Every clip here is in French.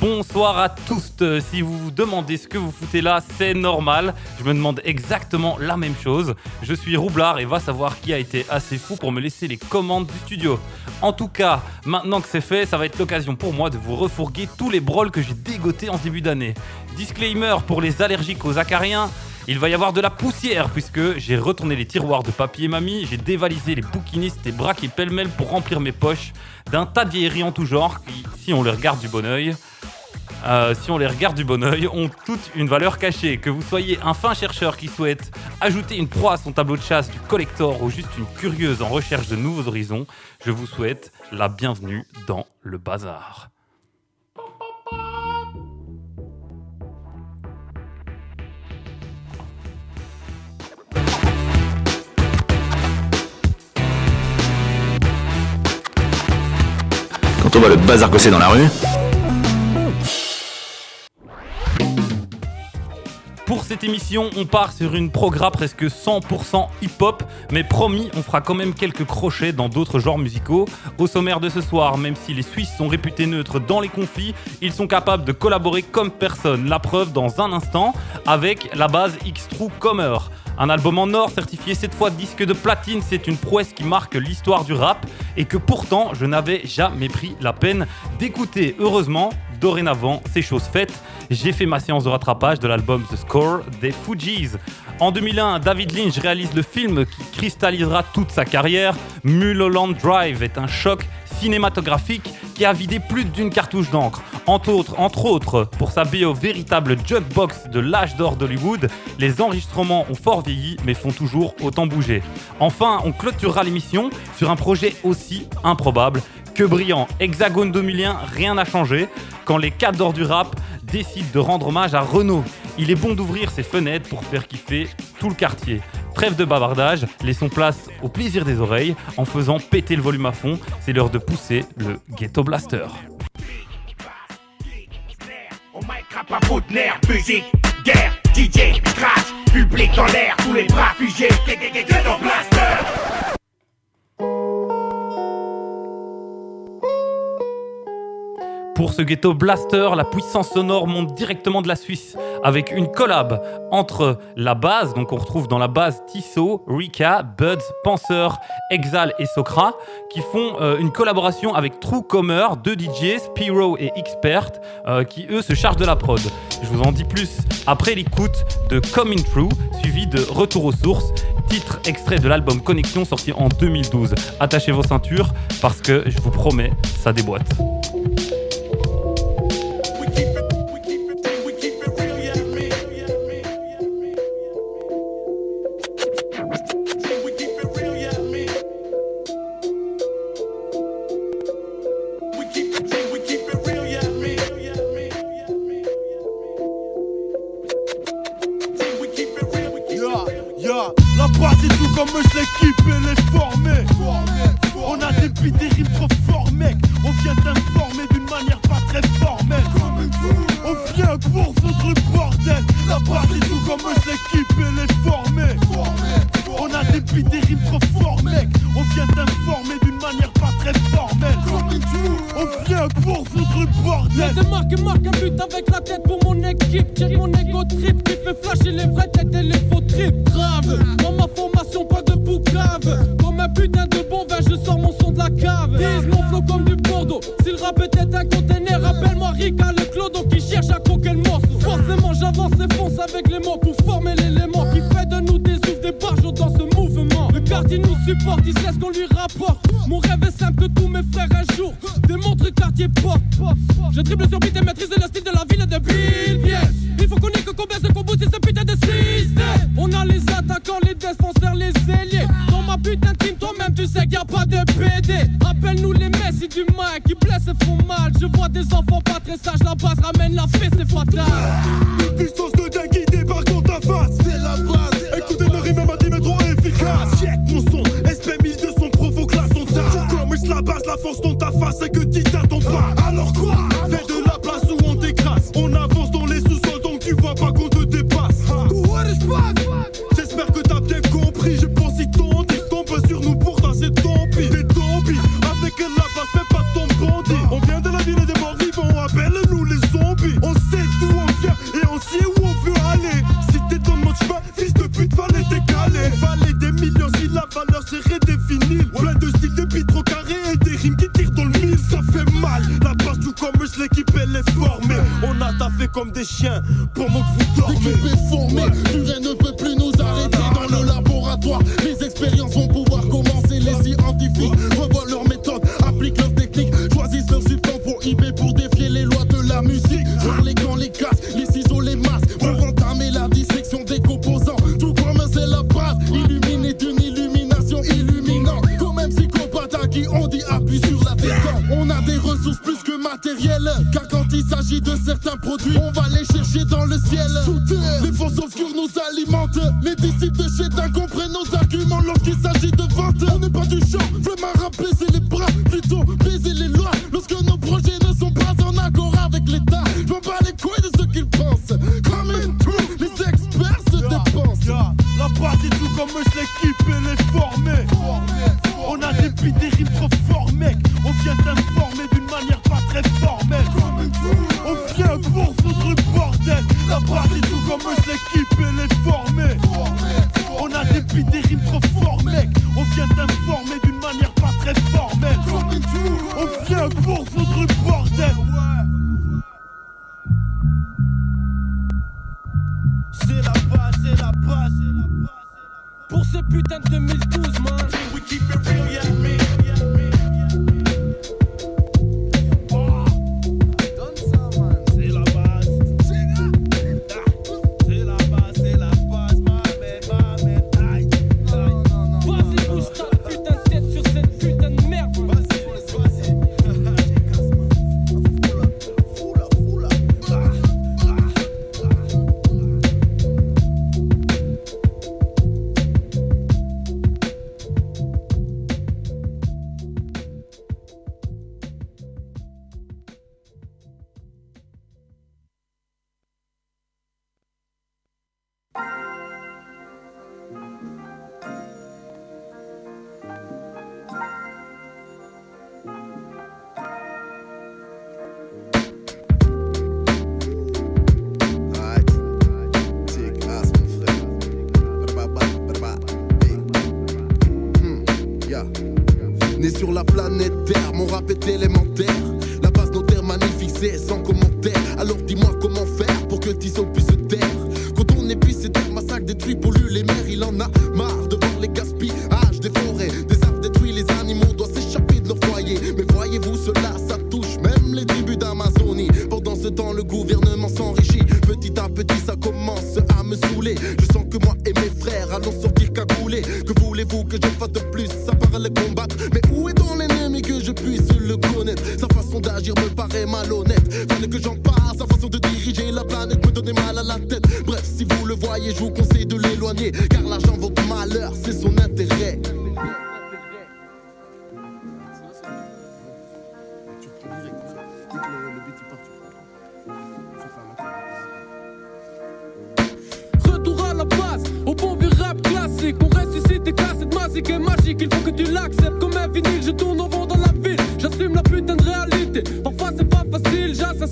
Bonsoir à tous. Si vous vous demandez ce que vous foutez là, c'est normal. Je me demande exactement la même chose. Je suis Roublard et va savoir qui a été assez fou pour me laisser les commandes du studio. En tout cas, maintenant que c'est fait, ça va être l'occasion pour moi de vous refourguer tous les brols que j'ai dégotés en début d'année. Disclaimer pour les allergiques aux acariens. Il va y avoir de la poussière puisque j'ai retourné les tiroirs de papier mamie, j'ai dévalisé les bouquinistes et braqué pêle-mêle pour remplir mes poches d'un tas de vieilleries en tout genre qui, si on les regarde du bon oeil, euh, si on les regarde du bon oeil, ont toute une valeur cachée. Que vous soyez un fin chercheur qui souhaite ajouter une proie à son tableau de chasse du collector ou juste une curieuse en recherche de nouveaux horizons, je vous souhaite la bienvenue dans le bazar. On voit le bazar dans la rue, Pour cette émission, on part sur une programme presque 100% hip-hop, mais promis, on fera quand même quelques crochets dans d'autres genres musicaux. Au sommaire de ce soir, même si les Suisses sont réputés neutres dans les conflits, ils sont capables de collaborer comme personne. La preuve dans un instant avec la base X-True Comer. Un album en or certifié cette fois disque de platine, c'est une prouesse qui marque l'histoire du rap et que pourtant je n'avais jamais pris la peine d'écouter. Heureusement, dorénavant, c'est chose faite. J'ai fait ma séance de rattrapage de l'album The Score des Fugees. En 2001, David Lynch réalise le film qui cristallisera toute sa carrière. Mulholland Drive est un choc cinématographique qui a vidé plus d'une cartouche d'encre. Entre autres, entre autres, pour sa bio véritable jukebox de l'âge d'or d'Hollywood, les enregistrements ont fort vieilli mais font toujours autant bouger. Enfin, on clôturera l'émission sur un projet aussi improbable que brillant. Hexagone 2001, rien n'a changé. Quand les cadres du rap décident de rendre hommage à Renault, il est bon d'ouvrir ses fenêtres pour faire kiffer tout le quartier. Trêve de bavardage, laissons place au plaisir des oreilles en faisant péter le volume à fond. C'est l'heure de pousser le Ghetto Blaster. Pour ce ghetto blaster, la puissance sonore monte directement de la Suisse avec une collab entre la base, donc on retrouve dans la base Tissot, Rika, Buds, Penseur, Exal et Socra, qui font euh, une collaboration avec True Comer, deux DJs, Spiro et Expert, euh, qui eux se chargent de la prod. Je vous en dis plus après l'écoute de Coming True, suivi de Retour aux sources, titre extrait de l'album Connexion sorti en 2012. Attachez vos ceintures parce que je vous promets, ça déboîte. Car quand il s'agit de certains produits On va les chercher dans le ciel. Les forces obscures nous alimentent Les disciples de chez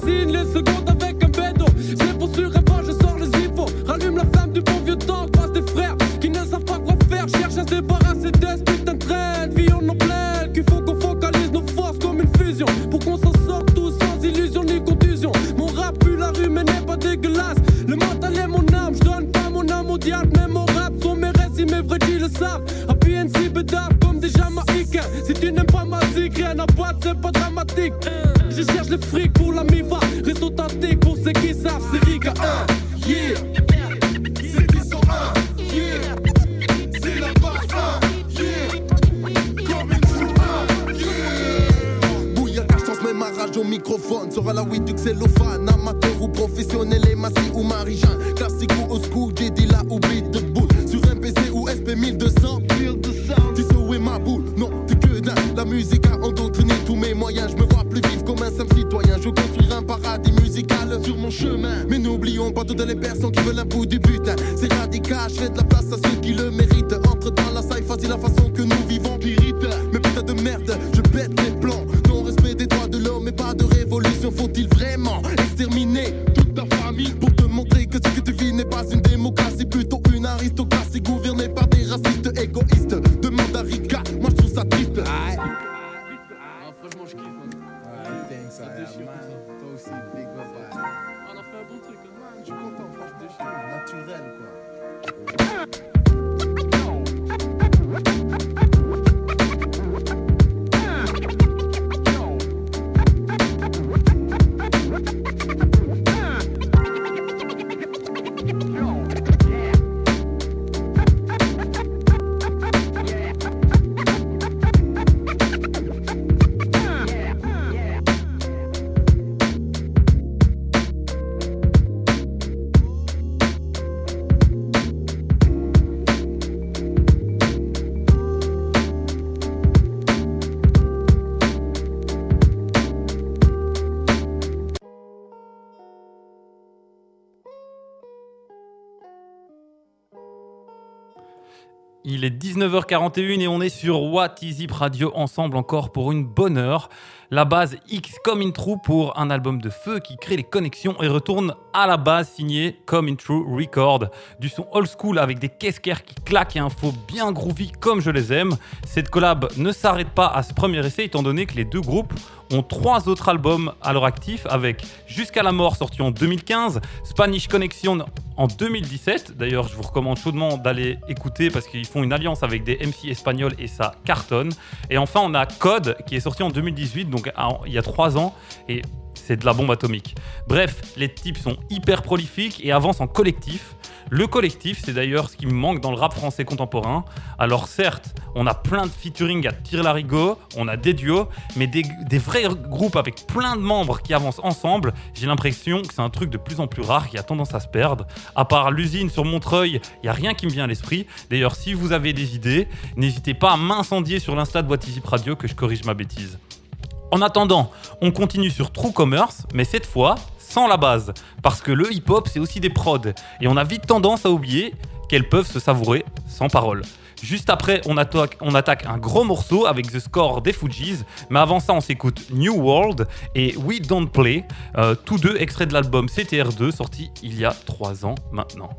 seen, listen. 19h41 et on est sur What Is It Radio ensemble encore pour une bonne heure. La base X comme in True pour un album de feu qui crée les connexions et retourne à la base signé comme in True Record. Du son old school avec des casquaires qui claquent et un flow bien groovy comme je les aime. Cette collab ne s'arrête pas à ce premier essai étant donné que les deux groupes ont trois autres albums à leur actif avec Jusqu'à la mort sorti en 2015, Spanish Connection en 2017. D'ailleurs, je vous recommande chaudement d'aller écouter parce qu'ils font une alliance avec des MC espagnols et ça cartonne. Et enfin, on a Code qui est sorti en 2018, donc il y a trois ans. Et c'est de la bombe atomique. Bref, les types sont hyper prolifiques et avancent en collectif. Le collectif, c'est d'ailleurs ce qui me manque dans le rap français contemporain. Alors certes, on a plein de featuring à tir larigot, on a des duos, mais des, vrais groupes avec plein de membres qui avancent ensemble, j'ai l'impression que c'est un truc de plus en plus rare qui a tendance à se perdre. À part l'usine sur Montreuil, il n'y a rien qui me vient à l'esprit. D'ailleurs, si vous avez des idées, n'hésitez pas à m'incendier sur l'insta de What Radio que je corrige ma bêtise. En attendant, on continue sur True Commerce, mais cette fois sans la base. Parce que le hip-hop, c'est aussi des prods. Et on a vite tendance à oublier qu'elles peuvent se savourer sans parole. Juste après, on attaque, un gros morceau avec The Score des Fujis. Mais avant ça, on s'écoute New World et We Don't Play, euh, tous deux extraits de l'album CTR2 sorti il y a trois ans maintenant.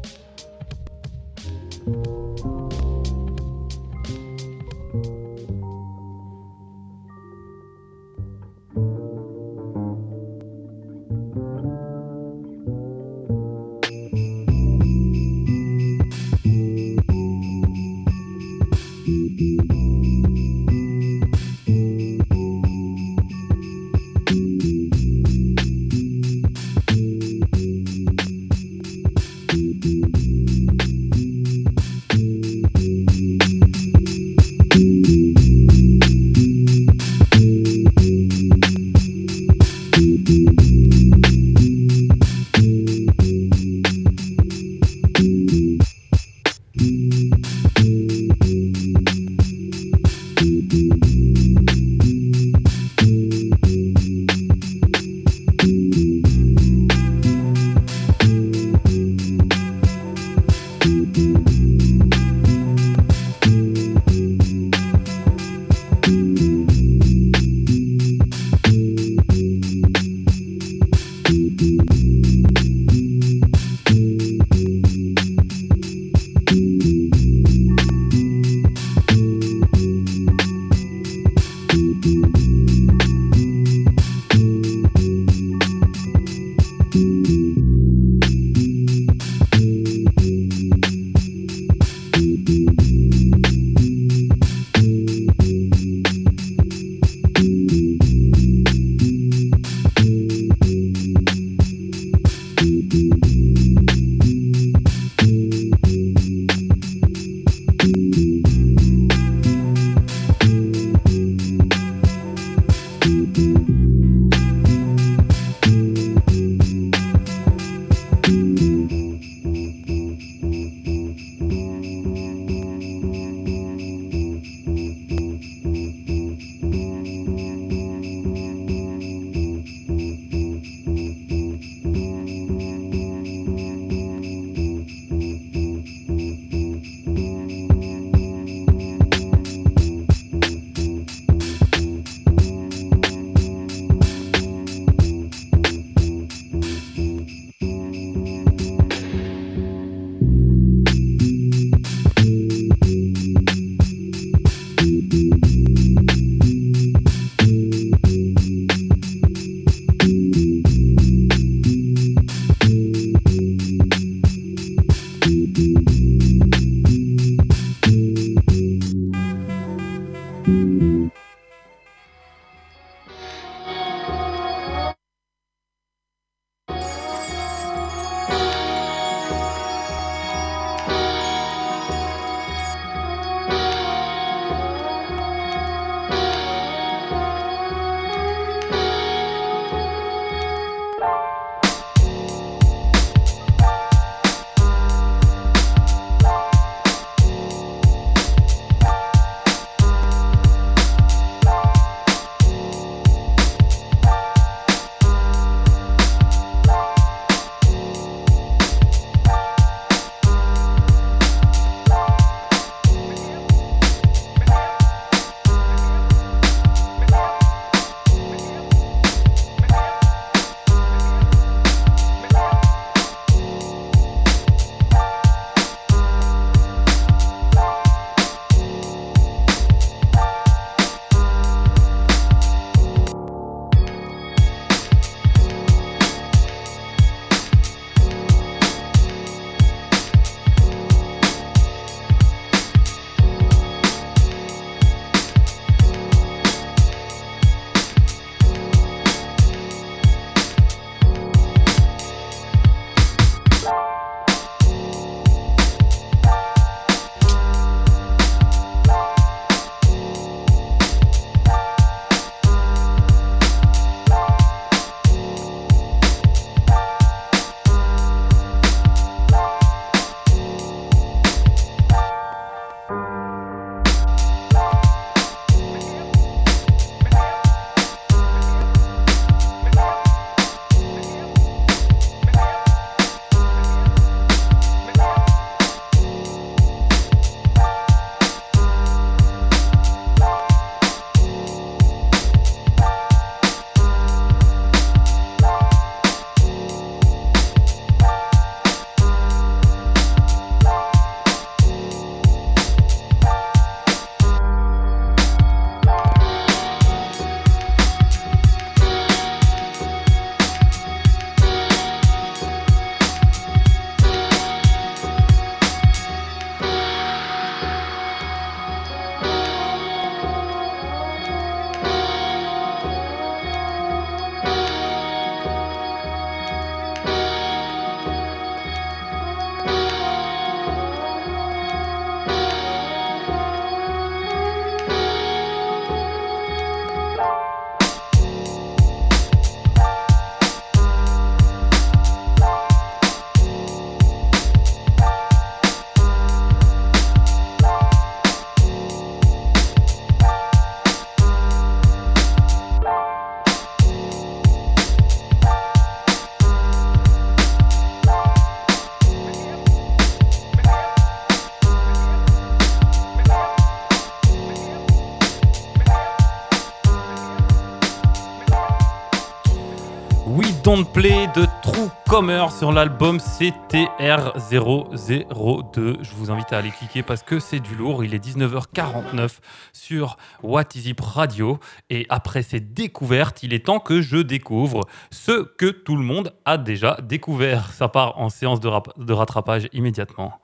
We Don't Play de True Comer sur l'album CTR002. Je vous invite à aller cliquer parce que c'est du lourd. Il est 19h49 sur What Is It Radio. Et après ces découvertes, il est temps que je découvre ce que tout le monde a déjà découvert. Ça part en séance de, de rattrapage immédiatement.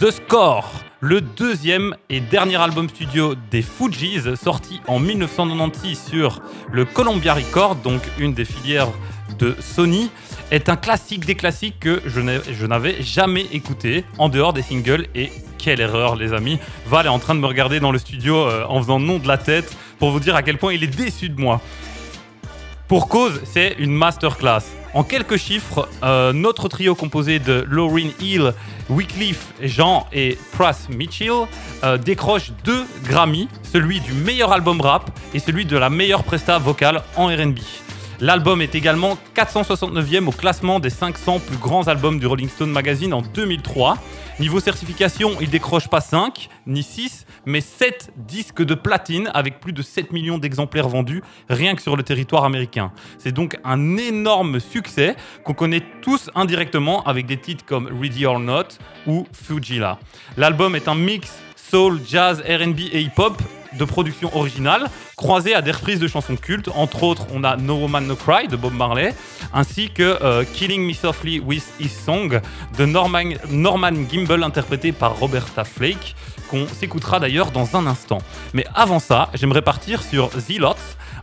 The Score, le deuxième et dernier album studio des Fugees, sorti en 1996 sur le Columbia Records, donc une des filières de Sony, est un classique des classiques que je n'avais jamais écouté en dehors des singles. Et quelle erreur, les amis! Val est en train de me regarder dans le studio euh, en faisant non de la tête pour vous dire à quel point il est déçu de moi. Pour cause, c'est une masterclass. En quelques chiffres, euh, notre trio composé de Lauryn Hill, Wycliffe Jean et Pras Mitchell euh, décroche deux Grammy, celui du meilleur album rap et celui de la meilleure presta vocale en R&B. L'album est également 469e au classement des 500 plus grands albums du Rolling Stone Magazine en 2003. Niveau certification, il décroche pas 5 ni 6, mais 7 disques de platine avec plus de 7 millions d'exemplaires vendus rien que sur le territoire américain. C'est donc un énorme succès qu'on connaît tous indirectement avec des titres comme Ready or Not ou Fujila. L'album est un mix soul, jazz, R&B et hip-hop de production originale, croisé à des reprises de chansons cultes. Entre autres, on a No Woman No Cry de Bob Marley, ainsi que euh, Killing Me Softly with His Song de Norman, Norman Gimbel, interprété par Roberta Flake, qu'on s'écoutera d'ailleurs dans un instant. Mais avant ça, j'aimerais partir sur Zilots,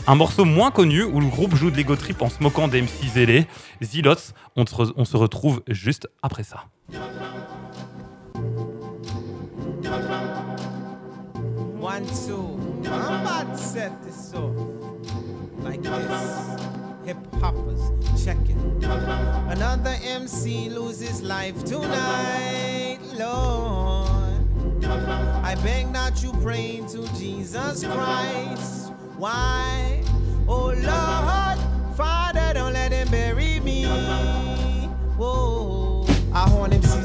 un morceau moins connu où le groupe joue de l'ego trip en se moquant des MC zélés. Se, re- on se retrouve juste après ça. One, two. I'm about to set this off like this. Hip hoppers, check it. Another MC loses life tonight, Lord. I beg that you pray to Jesus Christ. Why? Oh Lord, Father, don't let him bury me. Whoa.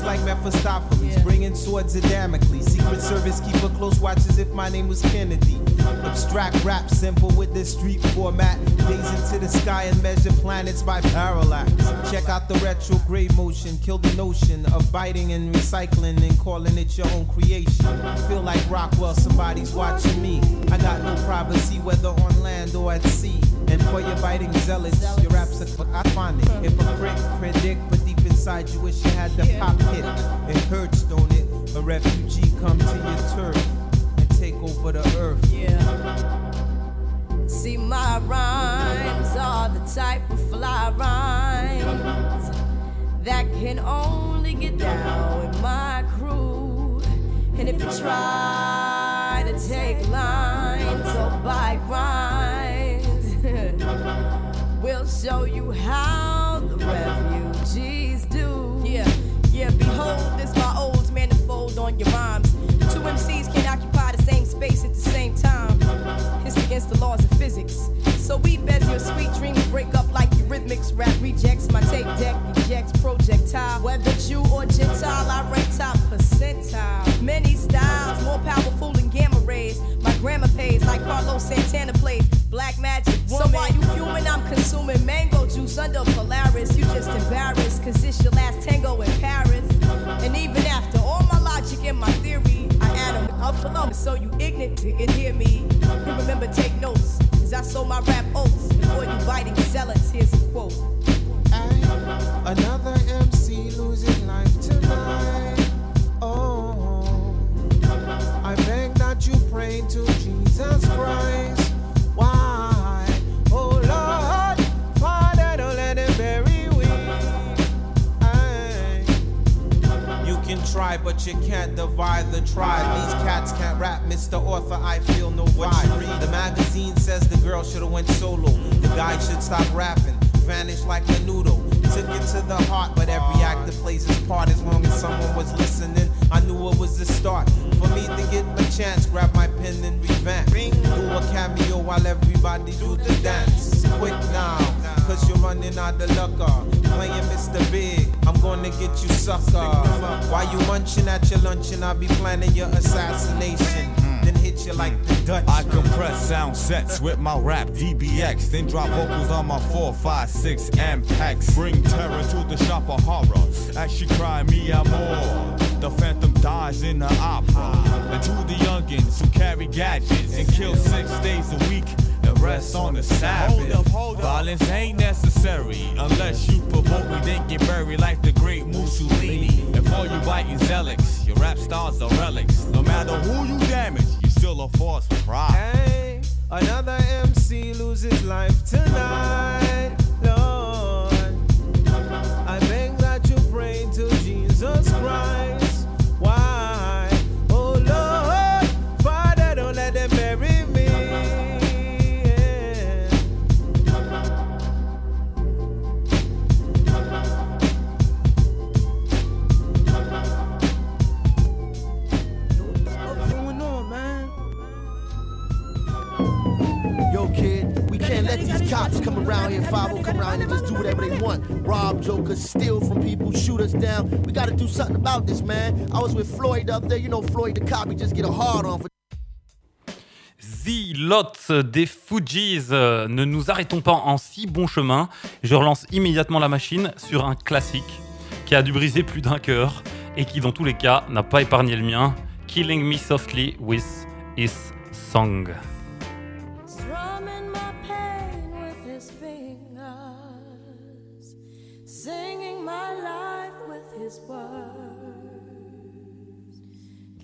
Like Mephistopheles, bringing swords of Damocles. Secret Service keep a close watch as if my name was Kennedy. Abstract rap, simple with this street format. Gaze into the sky and measure planets by parallax. Check out the retrograde motion, kill the notion of biting and recycling and calling it your own creation. Feel like Rockwell, somebody's watching me. I got no privacy, whether on land or at sea. And for your biting zealots, your raps are I find it. Hypocrite, predict, but deep inside you wish you had the pop hit. It hurts, don't it? A refugee come to your turf and take over the earth. Yeah. See, my rhymes are the type of fly rhymes that can only get down with my crew. And if you try to take lines or buy grinds, we'll show you how against the laws of physics. So we bet your sweet dream dreams break up like eurythmics. Rap rejects my tape deck, ejects projectile. Whether Jew or Gentile, I rank top percentile. Many styles, more powerful than gamma rays. My grammar pays like Carlos Santana plays. Black magic woman. So while you human, I'm consuming mango juice under Polaris. You just embarrassed, cause it's your last tango in Paris. And even after all my logic and my theory, Them up. So you ignorant can hear me. And remember, take notes. Cause I sold my rap oats. Before you biting zealots, here's a quote. Another MC losing life tonight. Oh, try, but you can't divide the tribe. These cats can't rap, Mr. Author. I feel no vibe. The magazine says the girl should have went solo. The guy should stop rapping, vanish like a noodle. Took it to the heart, but every actor plays his part. As long as someone was listening, I knew it was the start. For me to get a chance, grab my pen and revamp. Do a cameo while everybody do the dance. Quick now, cause you're running out of luck. Uh. Playing Mr. Big. I'm gonna get you sucker. While you munching at your luncheon, I'll be planning your assassination. Hmm. Then hit you like the Dutch. I compress sound sets with my rap DBX, then drop vocals on my 456 Ampex. Bring terror to the shop of horror as she cry me out more. The phantom dies in the opera. And to the youngins who carry gadgets and kill six days a week rest on the Sabbath. Violence ain't necessary unless you provoke me, then get buried like the great Mussolini. And for you biting zealots, your rap stars are relics. No matter who you damage, you still a force for pride. Hey, another MC loses life tonight. Come around here, 5 come around and just do whatever they want. Rob jokers, steal from people, shoot us down. We gotta do something about this, man. I was with Floyd up there, you know Floyd the cop, he just get a hard on for The Lot des Fujis. Euh, Ne nous arrêtons pas en si bon chemin. Je relance immédiatement la machine sur un classique qui a dû briser plus d'un cœur et qui, dans tous les cas, n'a pas épargné le mien. Killing Me Softly with His Song. Singing my life with his words,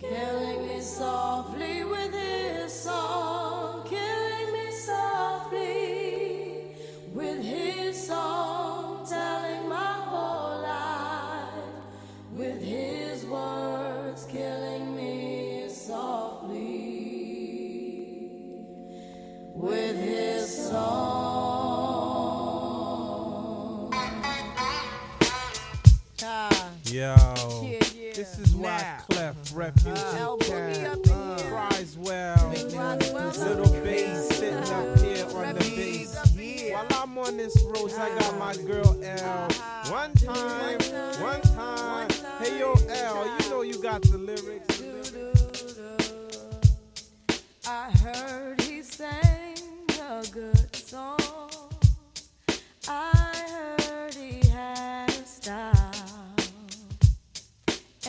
killing me softly with his song, Refuge ah. Elbow me up in here. cries well. Little bass sitting up here on the bass. While I'm on this road, I got my ah. girl L. Uh-huh. One time, one time. Hey yo, L, you know you got the lyrics. I heard he sang a good song. I heard he had a style.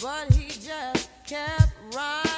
but he just kept right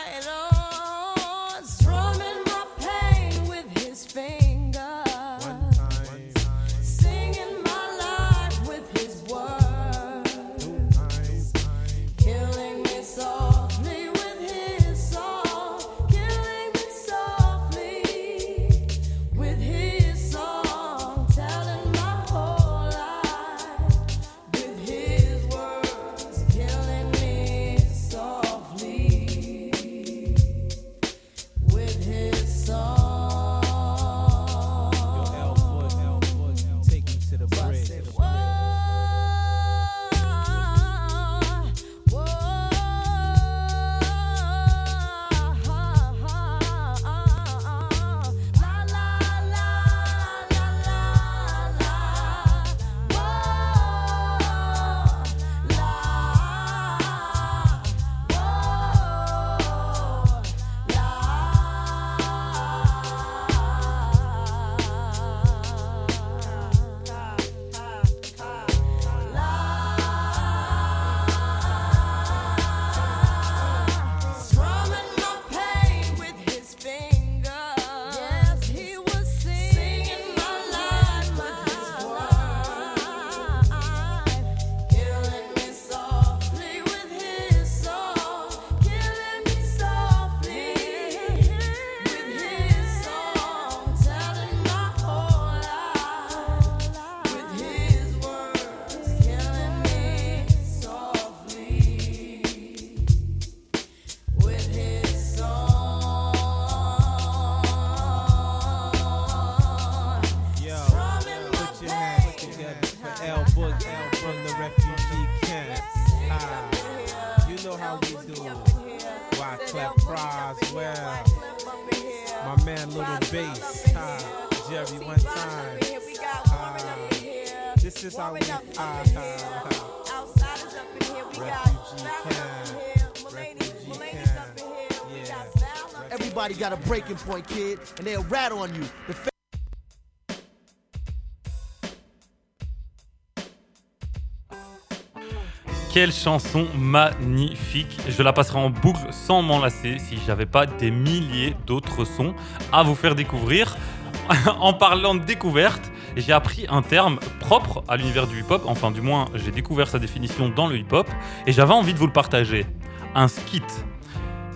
Quelle chanson magnifique. Je la passerai en boucle sans m'en lasser si j'avais pas des milliers d'autres sons à vous faire découvrir. en parlant de découverte, j'ai appris un terme propre à l'univers du hip-hop. Enfin, du moins, j'ai découvert sa définition dans le hip-hop et j'avais envie de vous le partager. Un skit.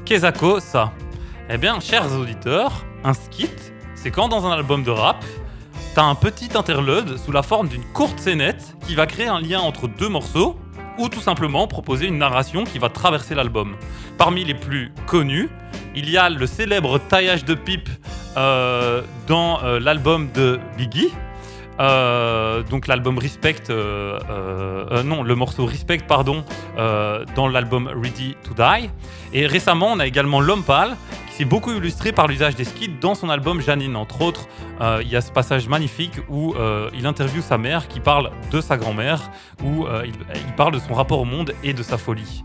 Qu'est-ce que ça Eh bien, chers auditeurs, un skit, c'est quand dans un album de rap, t'as un petit interlude sous la forme d'une courte scénette qui va créer un lien entre deux morceaux ou tout simplement proposer une narration qui va traverser l'album. Parmi les plus connus, il y a le célèbre taillage de pipe euh, dans euh, l'album de Biggie. Euh, donc l'album Respect, euh, euh, non, le morceau Respect, pardon, dans l'album Ready to Die. Et récemment, on a également L'Homme Pâle, qui s'est beaucoup illustré par l'usage des skits dans son album Janine. Entre autres, il y a ce passage magnifique où il interviewe sa mère qui parle de sa grand-mère, où il, il parle de son rapport au monde et de sa folie.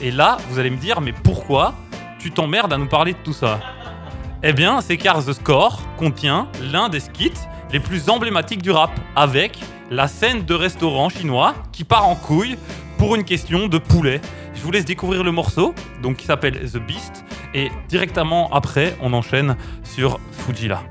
Et là, vous allez me dire, mais pourquoi tu t'emmerdes à nous parler de tout ça? Eh bien, c'est car The Score contient l'un des skits les plus emblématiques du rap, avec la scène de restaurant chinois qui part en couille pour une question de poulet. Je vous laisse découvrir le morceau, donc qui s'appelle The Beast, et directement après, on enchaîne sur Fujila.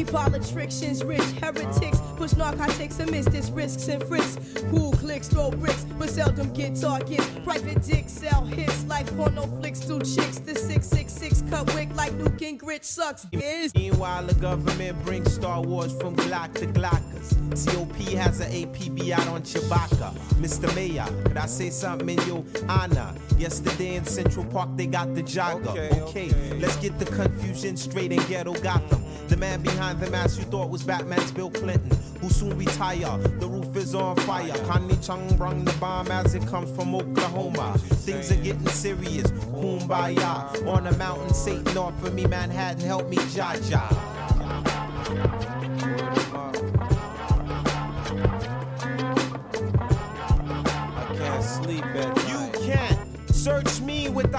Keep all attractions rich heretics push narcotics amidst its risks and frisks. Cool clicks, throw bricks, but seldom get targets. Private dicks sell hits like porno flicks do chicks. The 666 cut wick like Luke Grit sucks. Is Meanwhile, the government brings Star Wars from Glock to Glockers. COP has an APB out on Chewbacca. Mr. Mayor, could I say something in your honor? Yesterday in Central Park, they got the jogger. Okay, let's get the confusion straight in ghetto Gotham. The man behind the mask you thought was Batman's Bill Clinton, who soon retire. The roof is on fire. Connie Chung brung the bomb as it comes from Oklahoma. Things are getting serious. Kumbaya. On a mountain, Satan offered me Manhattan, help me, Jaja.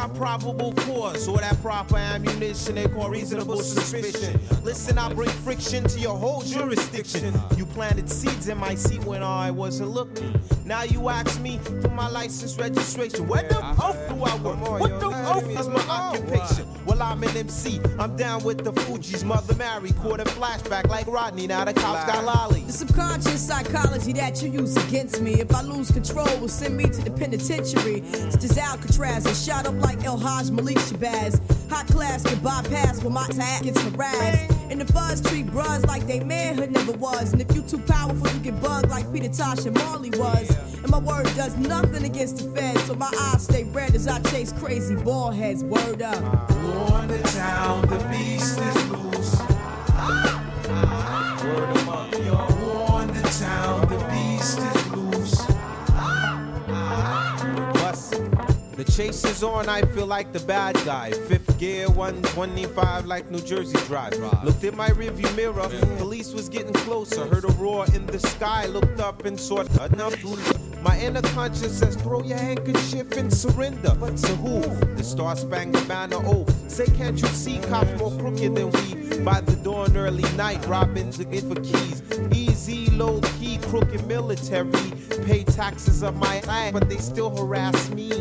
Me without probable cause or that proper ammunition they call reasonable suspicion. Listen, I bring friction to your whole jurisdiction. You planted seeds in my seat when I wasn't looking. Now you ask me for my license registration. Where the oath do I work? What the oath is my occupation? Well, I'm an MC. I'm down with the Fuji's mother Mary. Caught a flashback like Rodney. Now the cops got lolly. The subconscious psychology that you use against me. If I lose control, will send me to the penitentiary. Such as Alcatraz and shot up like El Haj Malik Shabazz. Hot class get bypassed when my tag gets harassed. And the fuzz treat bras like they manhood never was. And if you too powerful, you get bugged like Peter Tosh and Marley was. And my word does nothing against the feds, so my eyes stay red as I chase crazy ball heads. Word up. The town, the beast is loose. Chase is on, I feel like the bad guy. Fifth gear, 125 like New Jersey Drive. Looked in my rearview mirror, police was getting closer. Heard a roar in the sky, looked up and saw enough. My inner conscience says, throw your handkerchief and surrender. But to who? The Star Spangled Banner. Oh, say, can't you see cops more crooked than we? By the dawn, early night, robbing to get for keys. Easy, low key, crooked military. Pay taxes of my life, but they still harass me.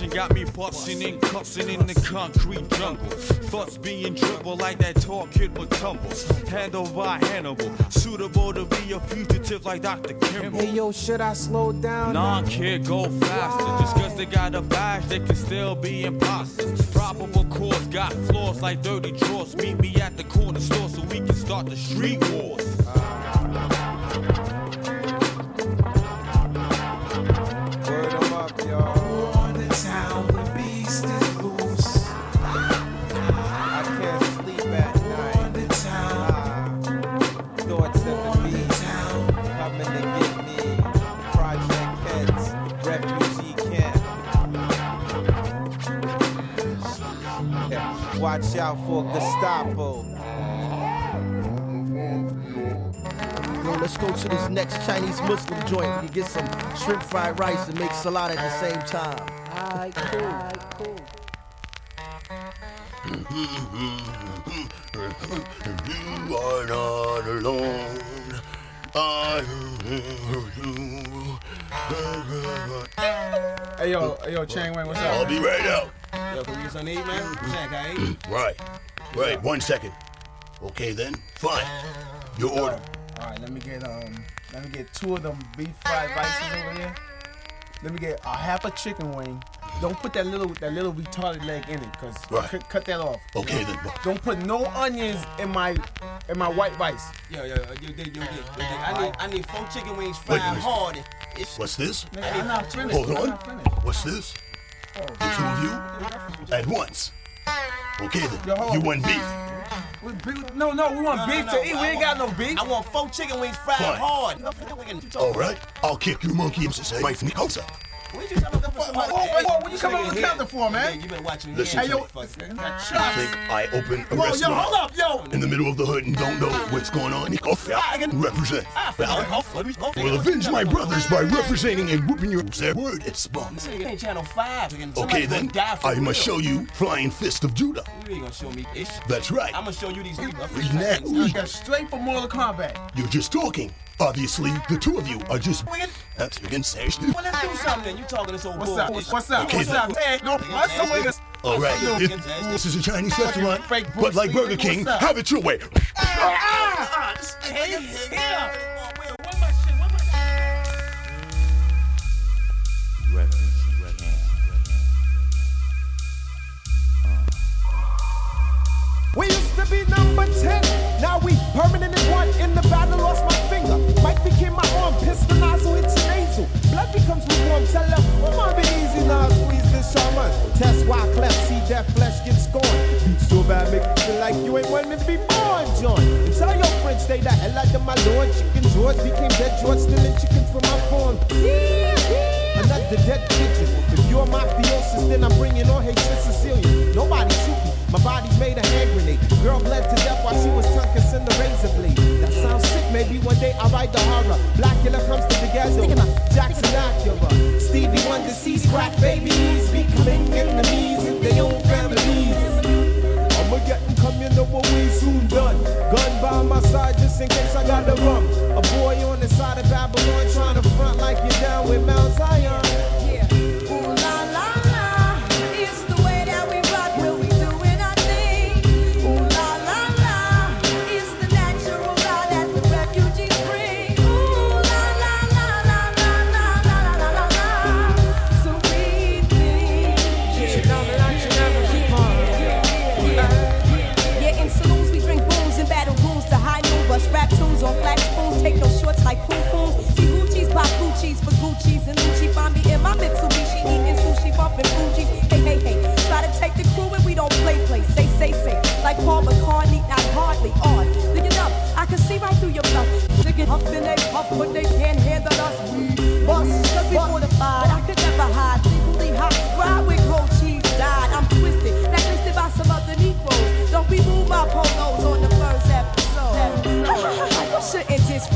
The streets of corruption Passion got me busting and cussing in the concrete jungle. Thoughts being dribbled like that tall kid would tumble. Handled by Hannibal, suitable to be a fugitive like Dr. Kimball. Hey yo, should I slow down? Nah, kid, go faster. Just cause they got a badge, they can still be imposters. Probable cause got flaws like dirty drawers. Meet me at the corner store so we can start the street wars. Watch out for Gestapo. Yo, let's go to this next Chinese Muslim joint. We get some shrimp fried rice and make salad at the same time. Alright, cool. Alright, cool. You are not alone. I Hey yo, hey yo, Chang Wang, what's up? I'll be right out. Yo, can we get something to eat, man? Chang, can I eat? Right. Right. One second. Okay then. Fine. Your order. All right, let me get um, let me get two of them beef fried rices over here. Let me get a half a chicken wing. Don't put that little that little retarded leg in it, cause Right. cut, cut that off. Okay then. Don't put no onions in my in my white rice. Yo, yo, yo, yo, yo, yo, yo, yo, I need, I need four chicken wings fried a minute. hard. It's- What's this? Nigga, I'm not finished. Hold I'm on. not finished. What's this? Oh. The two of you at once. Okay then. Yo, You want beef? We- beef- No, no, we want No, beef no, to eat. I We ain't got no beef. I want four chicken wings fried Fine. hard. All right. I'll kick your monkey and say, "Wife me closer." What you talking about? Oh, what you come up with the counter for, man? You better watch Listen hands. to Hey, yo, I think I open a Whoa, yo, restaurant hold up, yo. in the middle of the hood and don't know what's going on. Ah, represent. Ah, Will avenge my brothers by representing and whooping your their word is bomb. This nigga ain't channel five. Okay then, I must show you Flying Fist of Judah. You ain't gonna show me ish. That's right. I'm gonna show you these. Read that. Straight for Mortal Kombat. You're just talking. Obviously, the two of you are just. That's you can say. Well, let's do something. You talking this old What's bull. up? What's, what's up? Okay, What's up? Hey, no, what's up with this? All right, it- this is a Chinese restaurant, fake but like Burger King, have it your way. Ah! Hey. We used to be number 10, now we permanent in one. In the battle, lost my finger. Mike became my arm, pistol nozzle hits your nasal. Blood becomes lukewarm, tell her, oh, my be easy now, squeeze this shaman. Test why cleft, see that flesh get scorned. Beat so bad, make you feel like you ain't wanting to be born, John. And tell your friends, stay the hell out of my lord. Chicken George became dead George, stealing chicken from my farm. Another dead pigeon. If you're mafiosis, then I'm bringing on Haitian Sicilian. Nobody shoot me. My body's made a hand grenade. Girl bled to death while she was tongue kissing the razor blade. That sounds sick. Maybe one day I'll write the horror. Blackula comes to the ghetto. Jackson Acura. Stevie Wonder sees crack babies becoming enemies in their own families. I'ma get them know what we soon done. Gun by my side just in case I got the rum. A boy on the side of Babylon trying to front like you're down with Mount Sick and huff and they puff, but they can't. We bust, cause we fortified. I could never hide, secretly hot. Ride with gold cheese, died. I'm twisted, blacklisted by some other Negroes. Don't be moved by polos on the first episode. you shouldn't diss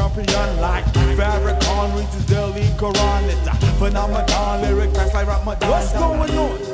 champion like Farrakhan reaches Delhi Quran. It's a phenomenon. Lyric facts like Ramadan. What's going on?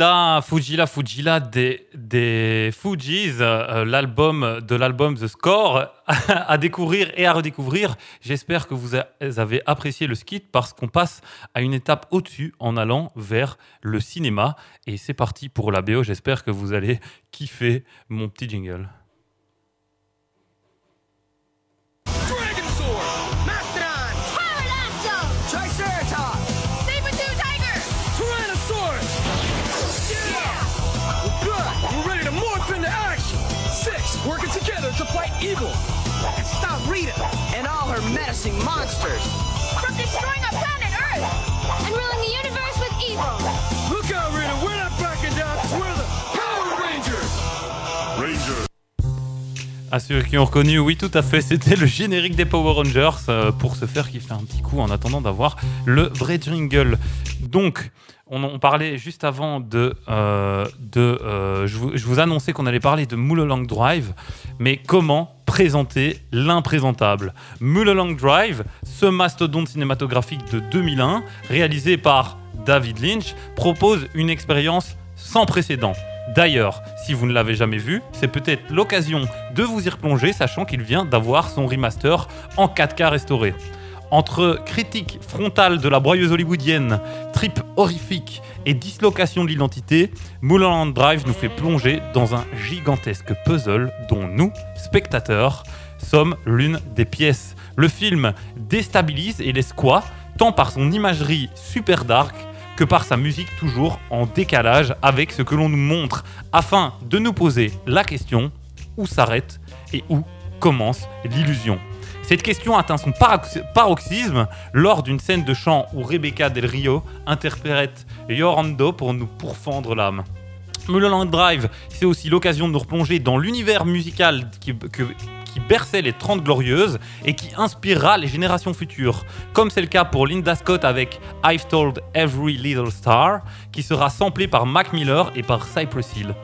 Fujila, Fujila, des, Fujis, euh, l'album de l'album The Score à découvrir et à redécouvrir. J'espère que vous avez apprécié le skit parce qu'on passe à une étape au-dessus en allant vers le cinéma. Et c'est parti pour la BO. J'espère que vous allez kiffer mon petit jingle. Evil! Stop Rita and all her menacing monsters! From destroying À ceux qui ont reconnu, oui, tout à fait, c'était le générique des Power Rangers euh, pour se faire kiffer un petit coup en attendant d'avoir le vrai jingle. Donc, on, parlait juste avant de. euh, euh, je, vous, je vous annonçais qu'on allait parler de Mulholland Drive, mais comment présenter l'imprésentable? Mulholland Drive, ce mastodonte cinématographique de 2001, réalisé par David Lynch, propose une expérience sans précédent. D'ailleurs, si vous ne l'avez jamais vu, c'est peut-être l'occasion de vous y replonger, sachant qu'il vient d'avoir son remaster en 4K restauré. Entre critique frontale de la broyeuse hollywoodienne, trip horrifique et dislocation de l'identité, Mulholland Drive nous fait plonger dans un gigantesque puzzle dont nous, spectateurs, sommes l'une des pièces. Le film déstabilise et laisse quoi tant par son imagerie super dark que par sa musique toujours en décalage avec ce que l'on nous montre, afin de nous poser la question où s'arrête et où commence l'illusion? Cette question atteint son parox- paroxysme lors d'une scène de chant où Rebecca Del Rio interprète Yorando pour nous pourfendre l'âme. Mulholland Drive, c'est aussi l'occasion de nous replonger dans l'univers musical que- qui berçait les 30 Glorieuses et qui inspirera les générations futures. Comme c'est le cas pour Linda Scott avec I've Told Every Little Star, qui sera samplé par Mac Miller et par Cypress Hill.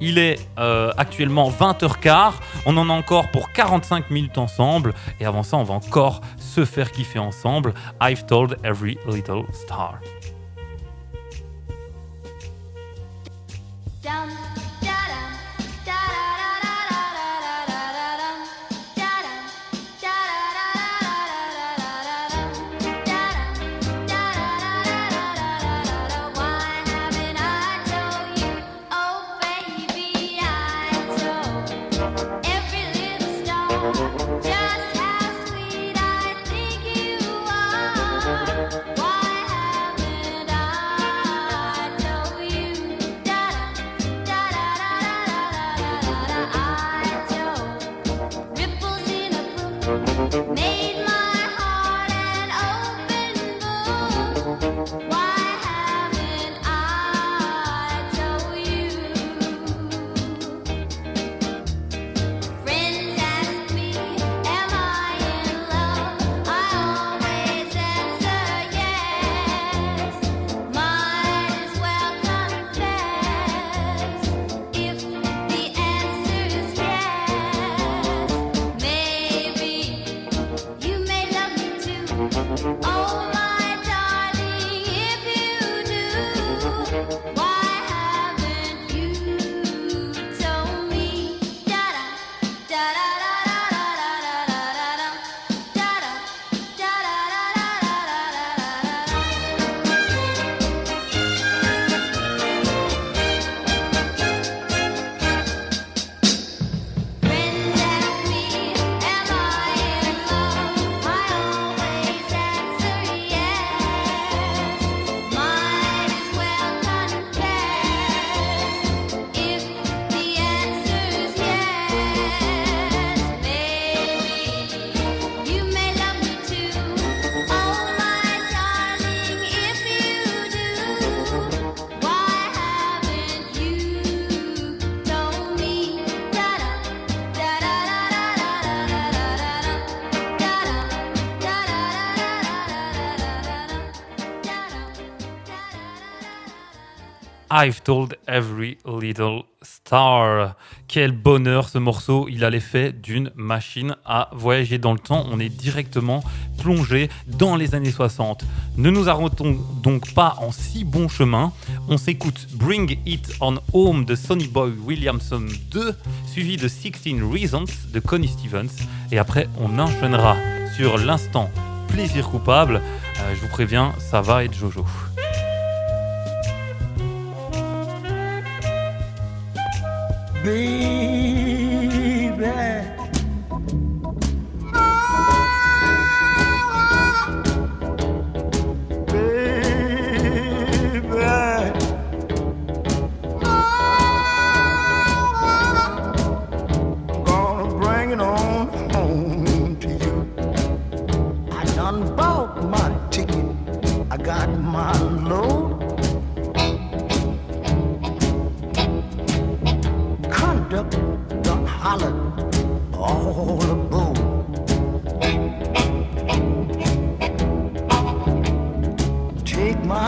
Il est euh, actuellement 20h15, on en a encore pour 45 minutes ensemble, et avant ça, on va encore se faire kiffer ensemble. I've Told Every Little Star. Oh my I've Told Every Little Star. Quel bonheur ce morceau, il a l'effet d'une machine à voyager dans le temps. On est directement plongé dans les années 60. Ne nous arrêtons donc pas en si bon chemin. On s'écoute Bring It On Home de Sonny Boy Williamson 2, suivi de 16 Reasons de Connie Stevens. Et après, on enchaînera sur l'instant plaisir coupable. Euh, je vous préviens, ça va être Jojo. baby.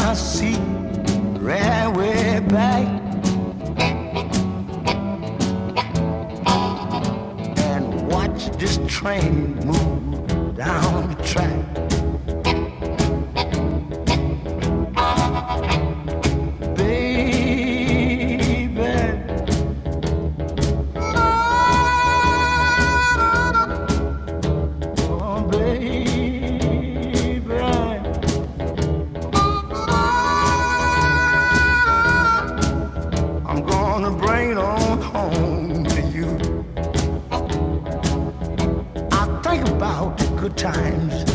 I see right way back. And watch this train move down the track. times.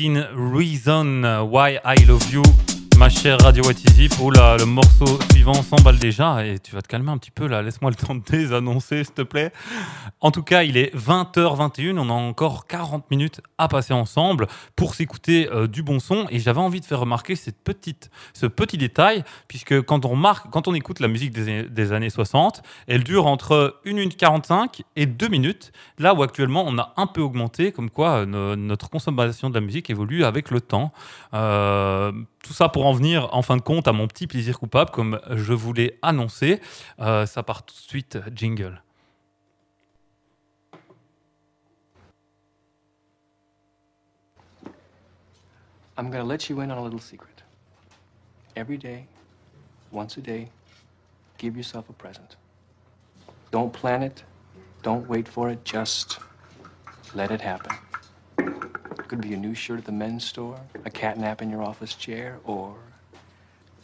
16 Reasons Why I Love You. Chère Radio. Oh là, le morceau suivant s'emballe déjà et tu vas te calmer un petit peu là. Laisse-moi le temps de désannoncer, s'il te plaît. En tout cas, il est 20h21. On a encore 40 minutes à passer ensemble pour s'écouter euh, du bon son. Et j'avais envie de faire remarquer cette petite, ce petit détail, puisque quand on, quand on écoute la musique des, années 60, elle dure entre 1 minute 45 et 2 minutes. Là où actuellement, on a un peu augmenté, comme quoi euh, no- notre consommation de la musique évolue avec le temps. Euh, tout ça pour en venir, en fin de compte, à mon petit plaisir coupable, comme je vous l'ai annoncé. Euh, ça part tout de suite, jingle. I'm going to let you in on a little secret. Every day, once a day, give yourself a present. Don't plan it, don't wait for it, just let it happen. Could be a new shirt at the men's store, a cat nap in your office chair, or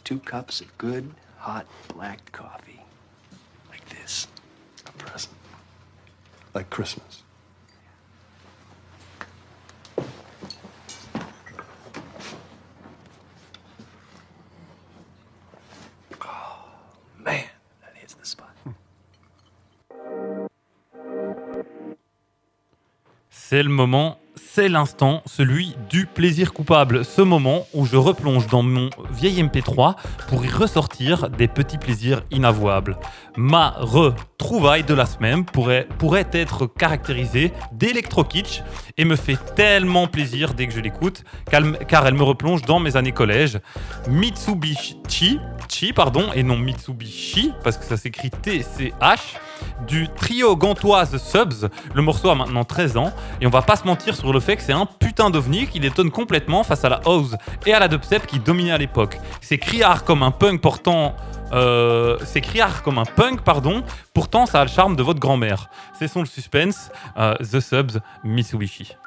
two cups of good, hot black coffee. Like this. A present. Like Christmas. Oh, man, that hits the spot. C'est le moment, c'est l'instant, celui du plaisir coupable. Ce moment où je replonge dans mon vieil MP3 pour y ressortir des petits plaisirs inavouables. Ma retrouvaille de la semaine pourrait, être caractérisée d'électro-kitsch et me fait tellement plaisir dès que je l'écoute car, elle me replonge dans mes années collège. Mitsubishi, Chi, pardon, et non Mitsubishi, parce que ça s'écrit T-C-H, du trio gantoise Subs. Le morceau a maintenant 13 ans, et on va pas se mentir sur le fait que c'est un putain d'ovni qui détonne complètement face à la house et à la dubstep qui dominaient à l'époque. C'est criard comme un punk portant. Euh, c'est criard comme un punk, pardon, pourtant ça a le charme de votre grand-mère. Cessons le suspense, euh, The Subs, Mitsubishi.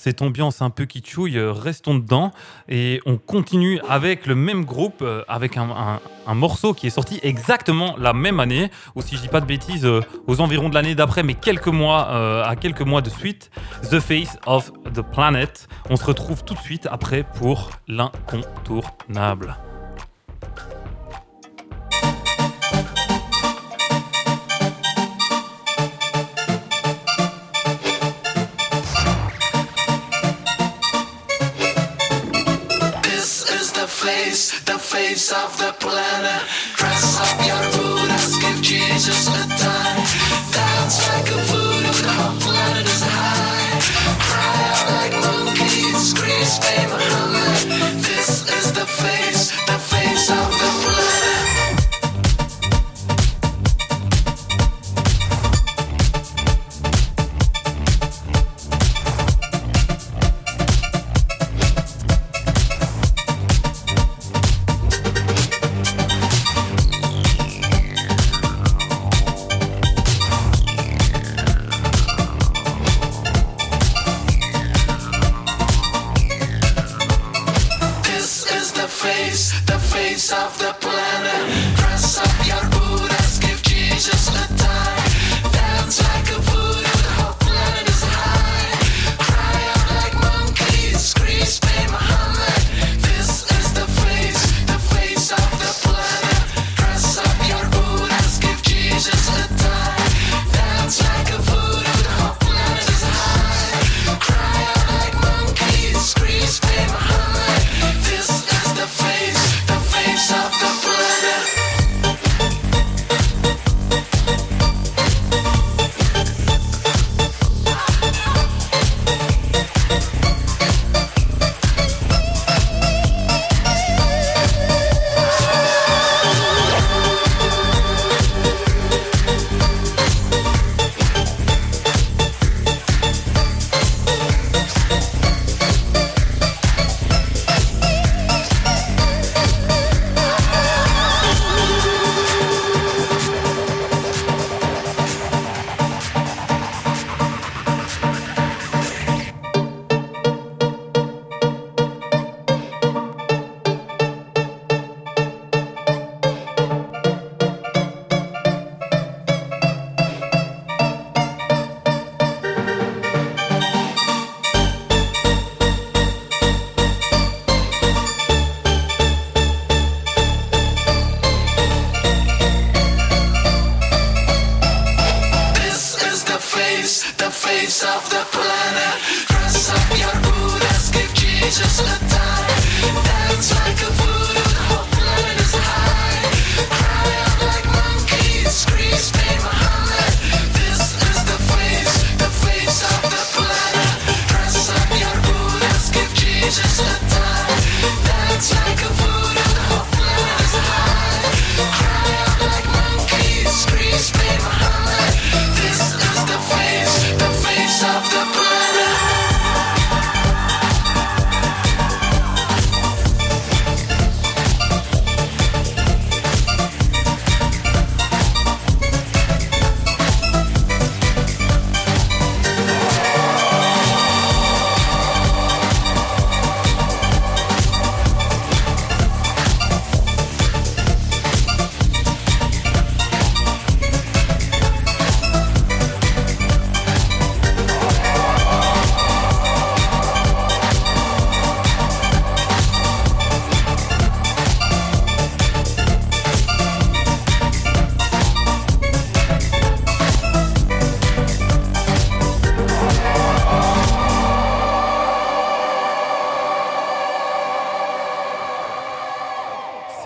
Cette ambiance un peu kitschouille, euh, restons dedans. Et on continue avec le même groupe, euh, avec un, morceau qui est sorti exactement la même année, ou si je dis pas de bêtises, euh, aux environs de l'année d'après, mais quelques mois, à quelques mois de suite. The Face of the Planet. On se retrouve tout de suite après pour l'incontournable. Of the planet. Dress up your Buddhas, give Jesus a time.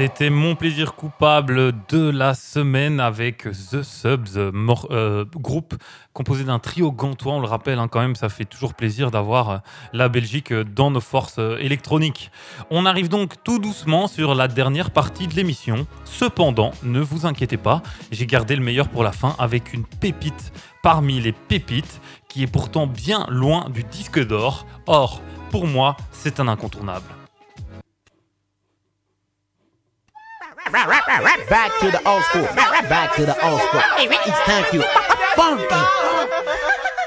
C'était mon plaisir coupable de la semaine avec The Subs, euh, euh, groupe composé d'un trio gantois. On le rappelle hein, quand même, ça fait toujours plaisir d'avoir euh, la Belgique dans nos forces électroniques. On arrive donc tout doucement sur la dernière partie de l'émission. Cependant, ne vous inquiétez pas, j'ai gardé le meilleur pour la fin avec une pépite parmi les pépites qui est pourtant bien loin du disque d'or. Or, pour moi, c'est un incontournable. Back to the old school. Back to the old school. It's thank you. Funky.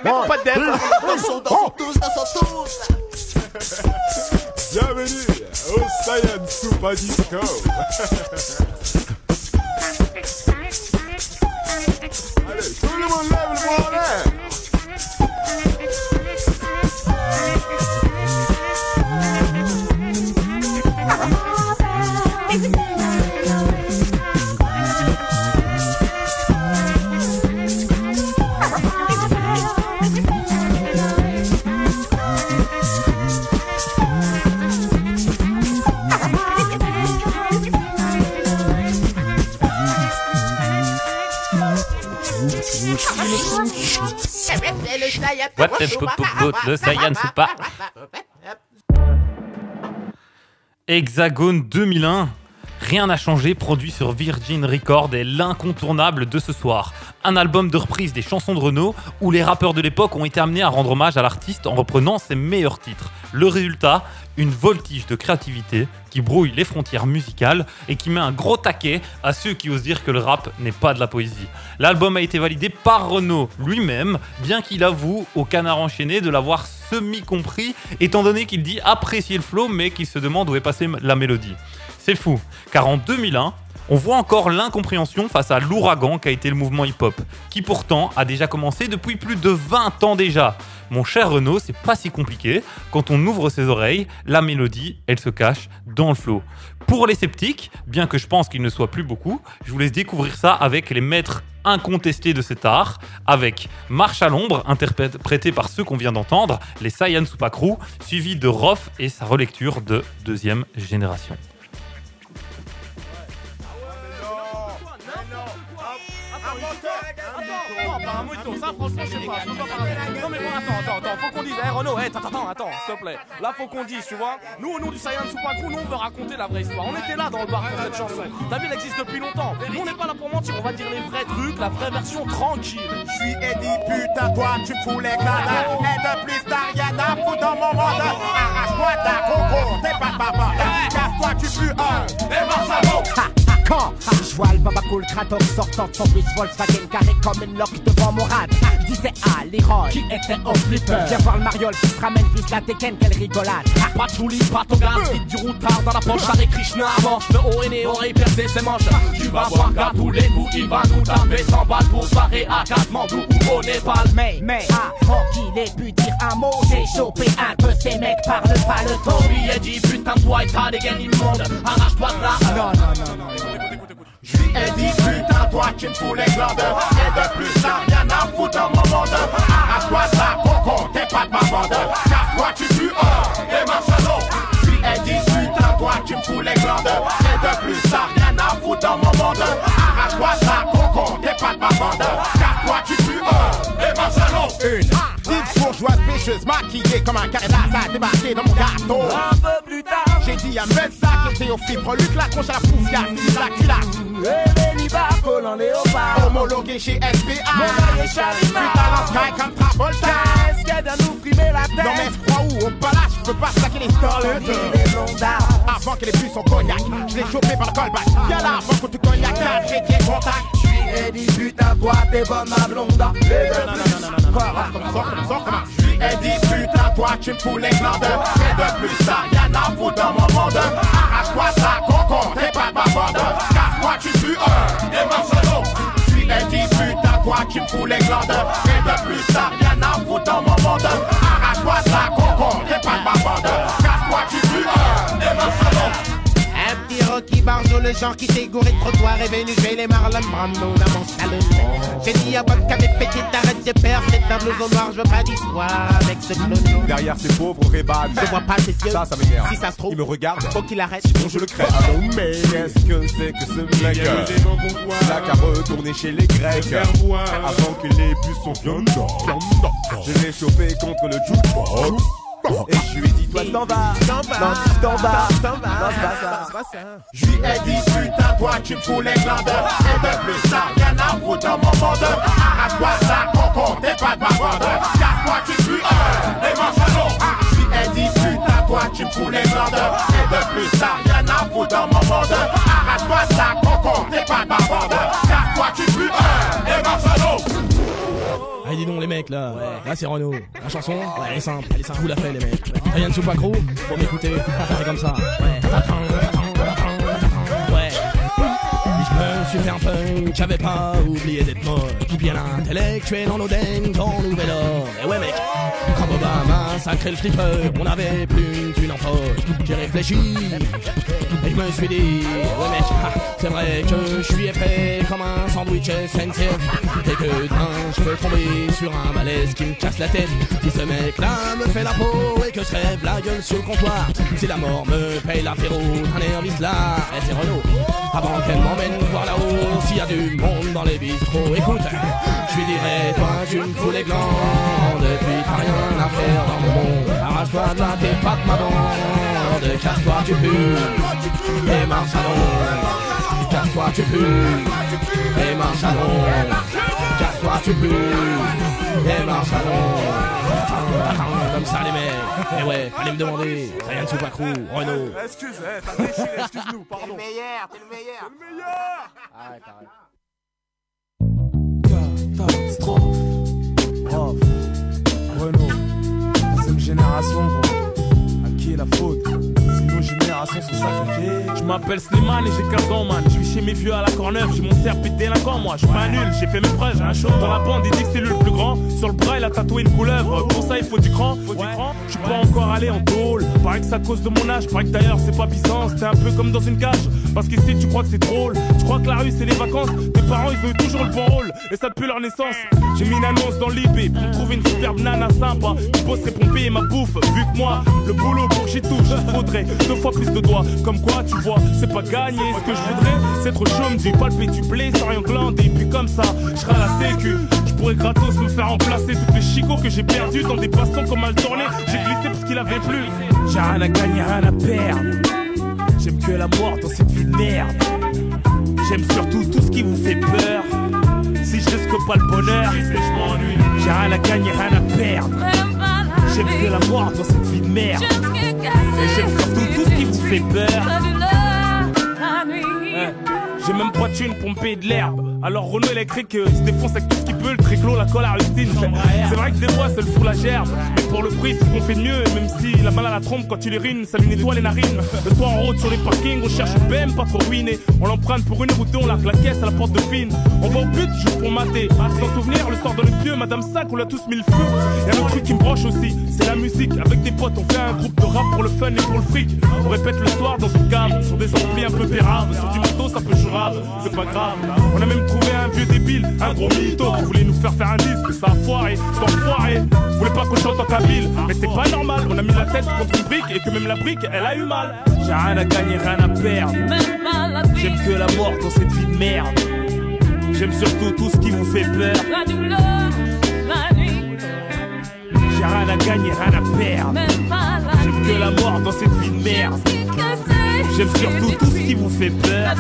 One, Pas d'aide. two, Dansons, dansons tous. Bienvenue au Science Super Disco. Allez, tout le monde lève le bras en l'air. Hexagone 2001. Rien n'a changé, produit sur Virgin Records est l'incontournable de ce soir. Un album de reprise des chansons de Renault où les rappeurs de l'époque ont été amenés à rendre hommage à l'artiste en reprenant ses meilleurs titres. Le résultat, une voltige de créativité qui brouille les frontières musicales et qui met un gros taquet à ceux qui osent dire que le rap n'est pas de la poésie. L'album a été validé par Renault lui-même, bien qu'il avoue au canard enchaîné de l'avoir semi-compris, étant donné qu'il dit apprécier le flow mais qu'il se demande où est passée la mélodie. C'est fou, car en 2001, on voit encore l'incompréhension face à l'ouragan qu'a été le mouvement hip-hop, qui pourtant a déjà commencé depuis plus de 20 ans déjà. Mon cher Renaud, c'est pas si compliqué. Quand on ouvre ses oreilles, la mélodie, elle se cache dans le flow. Pour les sceptiques, bien que je pense qu'il ne soit plus beaucoup, je vous laisse découvrir ça avec les maîtres incontestés de cet art, avec Marche à l'ombre, interprété par ceux qu'on vient d'entendre, les Saiyan Supakru, suivi de Roth et sa relecture de deuxième génération. Un mouton, ça franchement je sais pas, je peux pas parler. Non mais bon attends, attends, attends, faut qu'on dise, eh Renaud, eh, attends, attends, attends, s'il te plaît. Là faut qu'on dise, tu vois. Nous au nom du Saiyan Crew, nous on veut raconter la vraie histoire. On était là dans le bar pour cette chanson. Ta ville existe depuis longtemps. Nous on n'est pas là pour mentir, on va dire les vrais trucs, la vraie version tranquille. Je suis Eddie, putain, toi tu fous les cadavres. Et de plus, t'as rien à foutre dans mon monde. Arrache-toi ta coco, t'es pas bande. Casse-toi, tu pues un. Et marche à. Quand je vois le baba cool Kratos sortant de son bus Volkswagen carré comme une loque devant mon rad Je disais ah l'héroïne qui était au flipper. Viens voir le mariole qui se ramène vise la Tekken quelle rigolade. Pas de pas ton gaz, vite du routard dans la poche Hare Krishna avance, le haut et né, oreille percée ses manches Tu vas voir qu'à tous les coups il va nous taper 100 balles pour barrer à Katmandou ou au Népal. Mais, mais, avant qu'il ait pu dire un mot J'ai chopé un peu ces mecs par le pas le ton Tommy a dit putain toi et ta dégaine immonde Arrache-toi de là Non, non, non, non Je ai dit putain toi tu me fous les glandes Et de plus t'as rien à foutre dans mon monde. Arrache-toi ça coco t'es pas de ma bande? Casse-toi tu pues un et marche à lui ai dit putain toi tu me fous les glandes Et de plus t'as rien à foutre dans mon monde. Arrache-toi ça coco t'es pas de ma bande? Casse-toi tu pues un et marche à Une bourgeoise maquillée comme un carré d'as a débarqué dans mon gâteau Un peu plus tard J'ai dit à Mensa qui était au fibre Luc la tronche à la poufiasse, la culasse les en léopard Homologué chez SPA Mon est. Tu comme Travolta Est-ce qu'elle vient nous frimer la tête Non mais crois où Au palace, je peux pas saquer les Les Avant qu'elle ait bu son cognac Je l'ai chopé par le callback Viens là avant que tu cognac J'ai dit putain toi t'es bonne ma blonde ça ça dit putain toi tu me fous les glandes. Et de plus t'as rien à foutre dans mon monde. Arrache-toi ça coco T'es pas ma bande. Casse-toi tu pues un. Marche Genre qui s'est gouré de trottoir est venu jouer les Marlon Brando dans mon salon. J'ai dit à Bob qu'avait pété t'arrêtes, j'ai peur, c'est un blouson noir, je veux pas d'histoire avec ce clown. Derrière ces pauvres rébades. Je vois pas ses yeux. Ça, ça m'énerve. Si ça se trouve, Il me regarde. faut qu'il arrête. Sinon je le crève. Ah non, mais qu'est-ce que c'est que ce mec Là qu'à retourner chez les Grecs. Avant que les puces sont viandants. Je l'ai chauffé contre le jukebox. Et je lui ai dit, toi t'en vas. T'en vas. Non, tu t'en vas. T'en vas. C'est pas ça. Je lui ai dit putain toi tu me fous les glandes Et de plus t'as rien à foutre dans mon monde Arrache-toi ça coco t'es pas de ma bande Casse-toi tu pues un et mange à l'eau Je lui ai dit putain toi tu me fous les glandes Et de plus t'as rien à foutre dans mon monde Arrache-toi ça, coco, t'es pas babanda. Casse-toi, tu pues, et marche à l'eau. Allez, dis donc, les mecs, là. Là, c'est Renault. La chanson, ouais, elle est simple. Elle est simple. Vous la fais, les mecs. Rien de sous Pacro, pour m'écouter. Fait comme ça. Ouais. Je me suis fait un punk, j'avais pas oublié d'être mort. Bien intellectuel en Oden, dans Nouvel Or. Et ouais, mec, Obama sacré le flipper, on avait plus une thune en poche. J'ai réfléchi, et je me suis dit, ouais, mec, ah, c'est vrai que je suis épais comme un sandwich SNCF. Et que demain, je peux tomber sur un malaise qui me casse la tête. Si ce mec-là me fait la peau et que je rêve la gueule sur le comptoir, si la mort me paye l'apéro, un nervis là, et c'est Renault. Avant qu'elle m'emmène voir là-haut, s'il y a du monde dans les bistrots, écoute, je lui dirai, toi, tu me fous les glands, rien à faire dans mon monde. Arrache-toi de là, t'es pas de ma bande, casse-toi, tu pues, et marche à l'ombre. Casse-toi, tu pues, et marche à l'ombre. Casse-toi, tu pues, et marche à l'ombre. Comme ça, les mecs. Et ouais, fallait me demander. Rien de sous Pacrou, Renault. Excuse, t'as déchiré, excuse-nous, pardon. T'es le meilleur, t'es le meilleur. T'es le meilleur. Arrête, arrête. Catastrophe. Renault. Deuxième génération. À qui est la faute? Générations sont sacrifiées. Je m'appelle Slimane et j'ai 15 ans, man. Je suis chez mes vieux à la Corneuve, j'ai mon serpent délinquant, moi. Je suis pas nul, j'ai fait mes preuves, j'ai un show. Dans la bande, il dit que c'est lui le plus grand. Sur le bras, il a tatoué une couleuvre. Pour ça, il faut du cran. Faut du cran. Je suis pas encore allé en tôle. Paraît que c'est à cause de mon âge. Paraît que d'ailleurs, c'est pas Byzance. T'es un peu comme dans une cage. Parce qu'ici, tu crois que c'est drôle. Tu crois que la rue, c'est les vacances. Tes parents, ils ont eu toujours le bon rôle. Et ça depuis leur naissance. J'ai mis une annonce dans l'IB pour trouver une superbe nana sympa. Qui bosserait payer ma bouffe. Vu que moi, le boulot pour j'y touche, faudrait deux fois plus de doigts. Comme quoi, tu vois, c'est pas gagné. Ce que je voudrais, c'est être chaume, du palper du blé sans rien glander. Et puis comme ça, je serai à la sécu. Je pourrais gratos me faire remplacer toutes les chicots que j'ai perdus dans des bastons comme mal tourné. J'ai glissé parce qu'il avait plus. J'ai rien à gagner, rien à perdre. J'aime que la mort dans cette vie de merde. J'aime surtout tout ce qui vous fait peur. Si je risque pas le bonheur. J'ai rien à gagner, rien à perdre. J'aime que la mort dans cette vie de merde. Et j'aime surtout qui vous fait peur. Ouais. J'ai même pas me payer de l'herbe. Alors a écrit qu'il se défonce avec tout ce peut, le triclo, la colle à Rustine. C'est vrai que des fois c'est le four la gerbe. Mais pour le prix, c'est ce qu'on fait de mieux. Et même si la balle à la trompe quand tu les rines, ça lui nettoie les narines. Le soir en route sur les parkings, on cherche BM pas trop ruiné. On l'emprunte pour une route, on largue la caisse à la porte de fine. On va au but juste pour mater. Sans souvenir, le soir dans le pieu, Madame Sac, on l'a tous mis le feu. Y'a un autre truc qui me broche aussi, c'est la musique. Avec des potes, on fait un groupe de rap pour le fun et pour le fric. On répète le soir dans une cave, sur des amplis un peu pérables, sur du matos un peu jurable. C'est pas grave. On a même trouvé un vieux débile, un gros mytho voulait nous faire faire un disque, ça a foiré, c'est enfoiré. Voulait pas qu'on chante en kabyle, mais c'est pas normal. On a mis la tête contre une brique et que même la brique, elle a eu mal. J'ai rien à gagner, rien à perdre. J'aime que la mort dans cette vie de merde. J'aime surtout tout ce qui vous fait peur. J'ai rien à gagner, rien à perdre. J'aime que la mort dans cette vie de merde. J'aime surtout tout ce qui vous fait peur.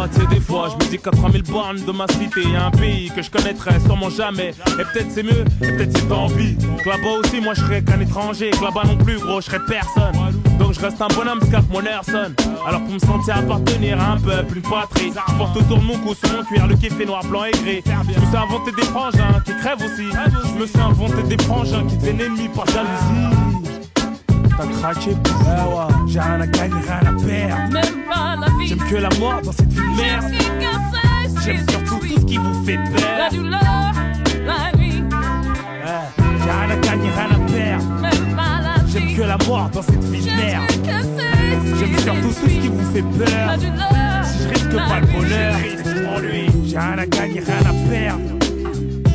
Oh, des fois, je me dis qu'à 3000 bornes de ma cité, un pays que je connaîtrais sûrement jamais. Et peut-être c'est mieux, et peut-être c'est tant pis. Que là-bas aussi, moi je serais qu'un étranger. Que là-bas non plus, gros, je serais personne. Donc je reste un bonhomme, scarpe mon Nerson. Alors pour me sentir appartenir à un peuple, une patrie, je porte autour de mon cou sur mon cuir le kiff est noir, blanc et gris. Je me suis inventé des frangins qui crèvent aussi. Je me suis inventé des frangins qui ennemis par jalousie. T'as craqué, ouais, ouais. J'ai rien à gagner, rien à perdre. J'aime que la mort dans cette vie de merde. J'aime surtout tout ce qui vous fait peur. Ouais. J'ai rien à gagner, rien à perdre. J'aime que la mort dans cette vie de merde. J'aime surtout tout ce qui vous fait peur. Si je risque pas le bonheur, m'ennuie. J'ai rien à gagner, rien à perdre.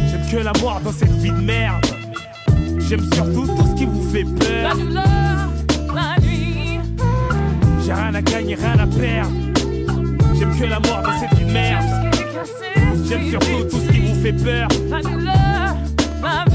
J'aime que la mort dans cette vie de merde. J'aime surtout tout ce qui vous fait peur. J'ai rien à gagner, rien à perdre. J'aime que la mort dans cette vie de merde. J'aime surtout tout ce qui vous fait peur. Rof,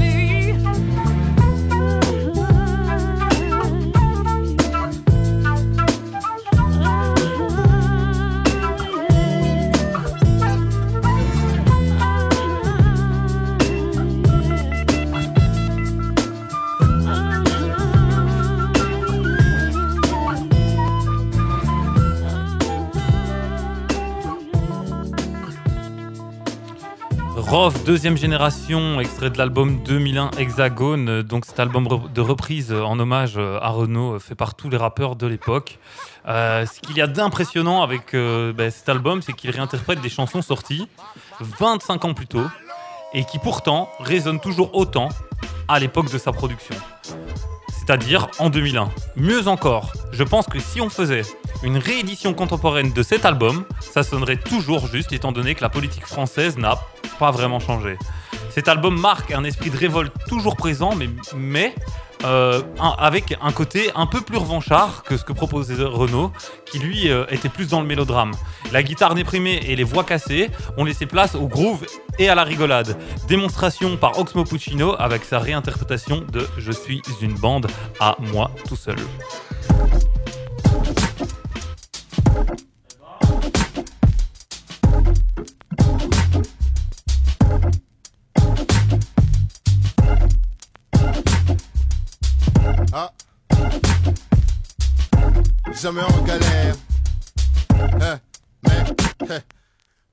deuxième génération, extrait de l'album 2001 Hexagone. Donc cet album de reprise en hommage euh, à Renault, euh, fait par tous les rappeurs de l'époque. Euh, ce qu'il y a d'impressionnant avec ben, cet album, c'est qu'il réinterprète des chansons sorties 25 ans plus tôt et qui pourtant résonnent toujours autant à l'époque de sa production. C'est-à-dire en 2001. Mieux encore, je pense que si on faisait une réédition contemporaine de cet album, ça sonnerait toujours juste étant donné que la politique française n'a pas vraiment changé. Cet album marque un esprit de révolte toujours présent, mais, mais euh, avec un côté un peu plus revanchard que ce que proposait Renault, qui lui euh, était plus dans le mélodrame. La guitare déprimée et les voix cassées ont laissé place au groove et à la rigolade. Démonstration par Oxmo Puccino avec sa réinterprétation de Je suis une bande à moi tout seul. Ah. Jamais en galère. Hein, mais, hein.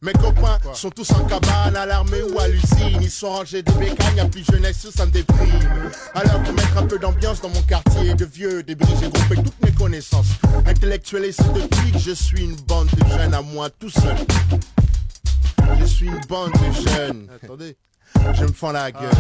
Mes copains sont tous en cabane, à l'armée ou à l'usine. Ils sont rangés de bécanes, y'a plus jeunesse, ça me déprime. Alors pour mettre un peu d'ambiance dans mon quartier de vieux débris, j'ai groupé toutes mes connaissances intellectuelles et c'est depuis que je suis une bande de jeunes à moi tout seul. Je suis une bande de jeunes. Attendez, je me fends la gueule.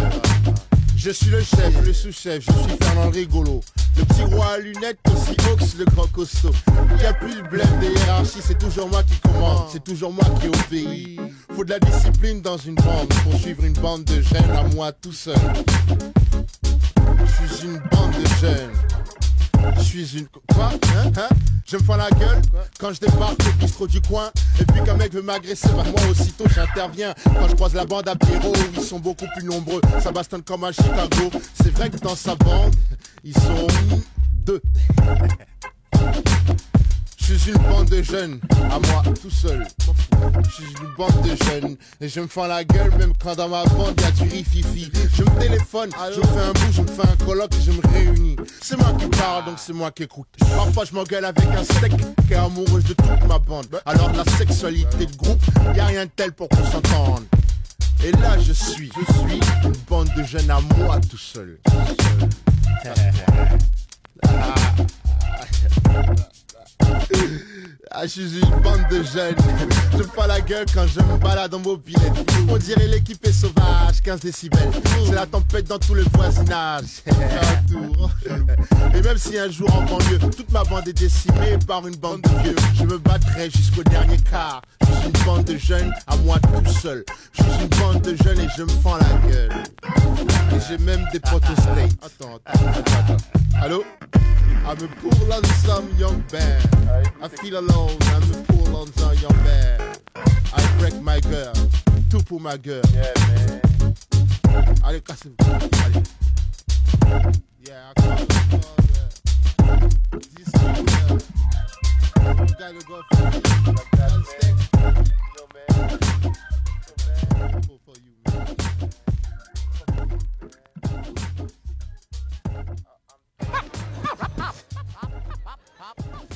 Je suis le chef, le sous-chef, je suis Fernand Rigolo. Le petit roi à lunettes, aussi Ox, le grand costaud. Il n'y a plus le blême des hiérarchies, c'est toujours moi qui commande, c'est toujours moi qui obéis. Faut de la discipline dans une bande pour suivre une bande de jeunes à moi tout seul. Je suis une bande de jeunes. Je suis une... Quoi Hein Hein Je me fends la gueule quand je débarque au bistrot du coin. Et puis qu'un mec veut m'agresser, bah moi aussitôt j'interviens. Quand je croise la bande à Pierrot, ils sont beaucoup plus nombreux. Ça bastonne comme à Chicago. C'est vrai que dans sa bande, ils sont deux. Je suis une bande de jeunes, à moi tout seul. Je suis une bande de jeunes et je me fends la gueule même quand dans ma bande y a du rififi. Je me téléphone, je me fais un bout, je me fais un colloque et je me réunis. C'est moi qui parle donc c'est moi qui écoute. Parfois je m'engueule avec un steak qui est amoureuse de toute ma bande. Alors la sexualité de groupe, y a rien de tel pour qu'on s'entende. Et là je suis, je suis une bande de jeunes à moi tout seul. Ah, Música suis une bande de jeunes. Je me fais la gueule quand je me balade en mobilette. On dirait l'équipe est sauvage, 15 décibels. C'est la tempête dans tout le voisinage. Et même si un jour en banlieue, toute ma bande est décimée par une bande de vieux, je me battrai jusqu'au dernier quart. Je suis une bande de jeunes à moi tout seul. Je suis une bande de jeunes et je me fends la gueule. Et j'ai même des potes. Attends, attends, attends, attends. Allô? I'm a poor young. I feel alone, I'm a poor lonesome young bear. I break my girl, tout pour ma gueule. Yeah, man. Allez, cassez-vous. Allez. Yeah, I call it, I call it. This is, uh, you gotta go for it. You understand? Yo, man. Yo, man. For- for you, man.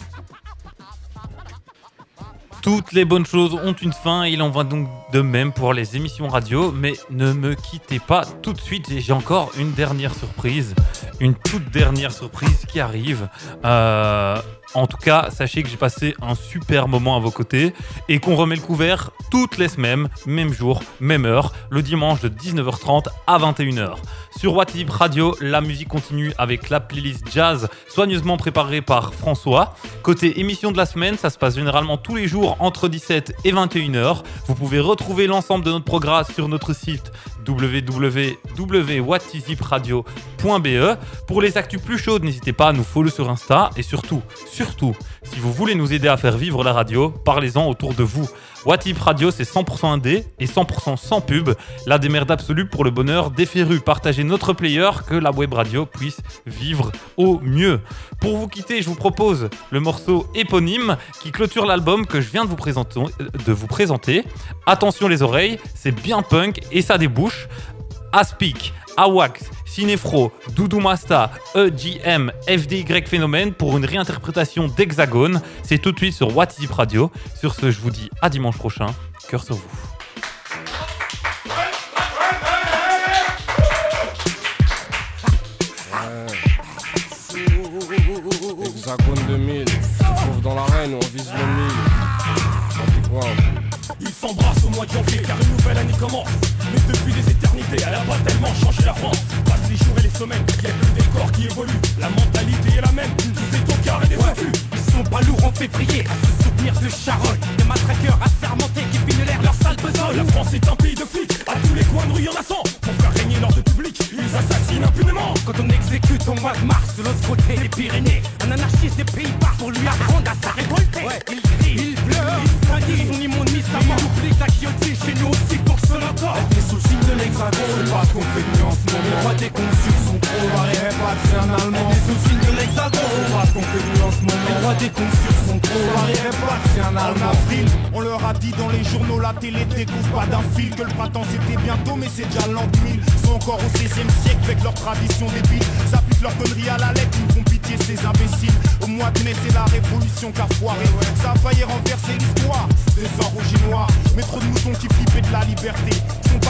Toutes les bonnes choses ont une fin, il en va donc de même pour les émissions radio, mais ne me quittez pas tout de suite, j'ai encore une dernière surprise, une toute dernière surprise qui arrive. Euh, en tout cas, sachez que j'ai passé un super moment à vos côtés et qu'on remet le couvert toutes les semaines, même jour, même heure, le dimanche de 19h30 à 21h. Sur Wattip Radio, la musique continue avec la playlist jazz soigneusement préparée par François. Côté émission de la semaine, ça se passe généralement tous les jours entre 17 et 21h. Vous pouvez retrouver l'ensemble de notre programme sur notre site www.whatisipradio.be. Pour les actus plus chaudes, n'hésitez pas à nous follow sur Insta et surtout, surtout, si vous voulez nous aider à faire vivre la radio, parlez-en autour de vous. Watip Radio, c'est 100% indé et 100% sans pub. La démerde absolue pour le bonheur des férus. Partagez notre player, que la web radio puisse vivre au mieux. Pour vous quitter, je vous propose le morceau éponyme qui clôture l'album que je viens de vous présenter. Présenter. Attention les oreilles, c'est bien punk et ça débouche. Aspic, Awax, Cinefro, Doudou Masta, EGM, FDY Phénomène pour une réinterprétation d'Hexagone. C'est tout de suite sur What's Deep Radio. Sur ce, je vous dis à dimanche prochain. Cœur sur vous. Hexagone 2000, se trouve dans l'arène, on vise le mille. Hein Ils s'embrassent au mois de janvier car une nouvelle année commence. Mais depuis des éternités, elle a pas tellement changé la France. Et semaines, y a le décor qui évolue. La mentalité est la même, tous est au carré des foutus Ils sont pas lourds en février. À se souvenir de Charonne Des matraqueurs assermentés qui finissent l'air leur sale besogne. La France est un pays de flics, à tous les coins de rue y'en a 100 Pour faire régner l'ordre public, ils assassinent impunément. Quand on exécute au mois de mars de l'autre côté des Pyrénées. Un anarchiste des pays bas pour lui apprendre à se révolter. Il crie, il pleure, il s'indigne, son immonde mise à mort. Oublie la guillotine chez nous aussi pour son encore Les sous le signe de l'hexagone, c'est pas ce qu'on fait des conçus sont trop variés, pas c'est un allemand Les sous le signe de l'hexagone, c'est pas ce qu'on fait nuit en ce moment des conçus sont trop variés, pas c'est un allemand avril, on leur a dit dans les journaux, la télé découvre pas d'un fil Que le printemps c'était bientôt, mais c'est déjà l'an 2000 Ils sont encore au 16 e siècle avec leur tradition débile S'appliquent leur connerie à la lettre, ils font pitié ces imbéciles. Au mois de mai, c'est la révolution qu'a foiré. Ça a failli renverser l'histoire, c'est ça rouge et noir Mais trop de moutons qui flippaient de la liberté. Sont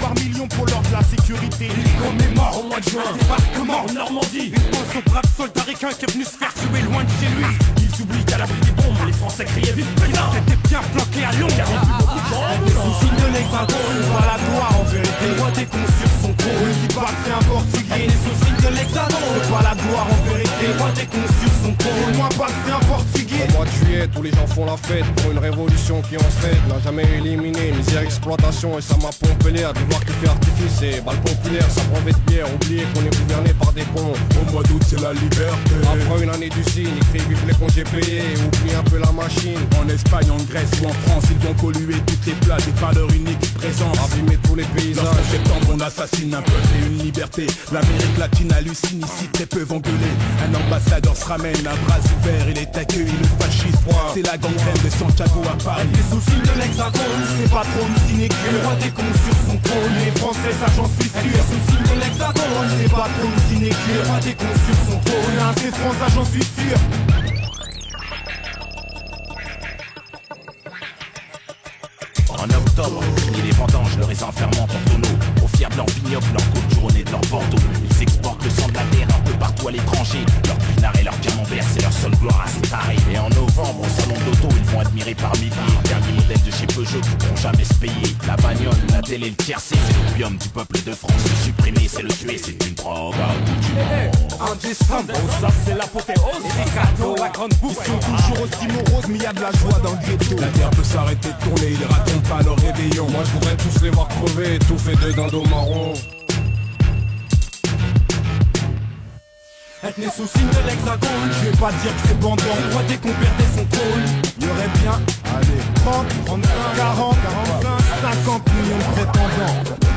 par millions pour l'ordre de la sécurité. Ils commémorent au mois de juin. Débarquement en Normandie. Une pense au brave soldat ricain qui est venu se faire tuer loin de chez lui. Ils oublient qu'à l'abri des bombes, les Français criaient vive président C'était bien planqué à Londres Car il y a plus beaucoup de gens. Les sous signe de l'hexagone, on voit la gloire en vérité. Les rois des conçus sont trop Le qui parle c'est un portugais. Les sous signes de l'hexagone pas la gloire en vérité. Les rois des conçus sont trop Au moins pas que c'est un portugais. Au mois de juillet, tous les gens font la fête pour une révolution qui en fait n'a jamais éliminé. Misère, exploitation et ça m'a pompé l'air de voir qui fait artifice. Et balle populaire, ça brevet de bière, oublier qu'on est gouverné par des cons. Au mois d'août c'est la liberté. Après une année du signe, écrit vive les congés payés, oublie un peu la machine. En Espagne, en Grèce ou en France, ils vont colluer toutes les plages et par leur unique présence. Abîmer tous les paysages. Lorsqu'en septembre on assassine un peuple et une liberté. L'Amérique latine hallucine ici, très peu vont gueuler Un ambassadeur se ramène à bras ouverts, il est accueilli le fascisme C'est la gangrène de Santiago à Paris. Les sous signes de l'hexagone C'est pas trop une sinécure Les rois des conçus sur son trône. Les Français, ça j'en suis sûr. Les sous signes de l'hexagone C'est pas trop une sinécure Les rois des conçus sur son trône. France, ça j'en suis sûr octobre, fini les vendanges, le raisin ferment en tonneau. Au de leur vignoble, leur côte journée de leur Bordeaux Ils exportent le sang de la terre un peu partout à l'étranger. Leur pinard et leur camembert, c'est leur seule gloire à tarés Et en novembre, au salon d'auto, ils vont admirer par milliers Dernier modèle de chez Peugeot qui pourront jamais se payer. La bagnole, la télé, le tiercé, c'est l'opium du peuple de France. Le supprimer, c'est le tuer, c'est une drogue. Du monde En décembre, ça c'est l'apothéose Les cadeaux, la grande bouffe Ils sont toujours aussi moroses, mais y a de la joie dans le ghetto. La terre peut s'arrêter de tourner, ils racontent pas leur réveillon. Moi je voudrais tous les voir crever, tout fait de dindos marrons. Être né sous signe de l'hexagone, je vais pas dire que c'est bandant. Le roi des qu'on perdait son trône. Y'aurait bien, allez, 30, 35, 40, 45, 50 millions de prétendants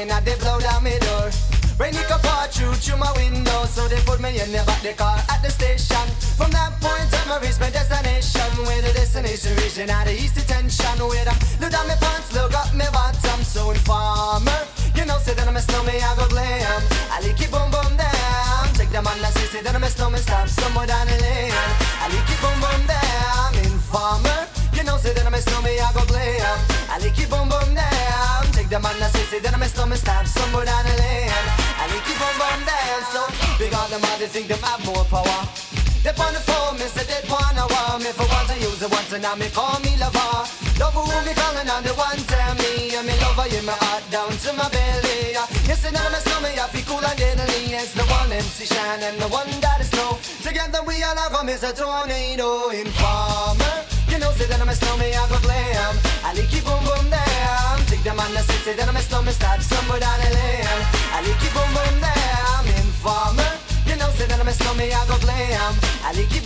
me now they blow down my door. Rain it come pour through through my window, so they put me in the back the car at the station. From that point on, I reach my destination, where the destination region out of east detention. With a look down my pants, look up my bottom, so informer. You know, say that I'm a snowman, I go glam. I lick it boom boom down. Take them on, I say, say that I'm a snowman, stop somewhere down the lane. I like it demanna sesi deneme slow stomach stab somewhere down the lane And they keep on dancing. so Big on the man, they think they have more power. They on the phone me say they wanna want me For once I use it once and now me call me lover. Love who be calling on the one tell me And me lover in my heart down to my belly. Yes and I'm a stormy, I feel cool and deadly. It's the one MC Shine and the one that is snow Together we all have a Mr. Tornado oh, Informer. You know, say that I'm a snowman, I go glam. I like you boom boom damn. Take the man that say, say that I'm a snowman, start somewhere down the lane. I like you boom boom damn. Informer. You know, say that I'm a snowman, I go glam. I like you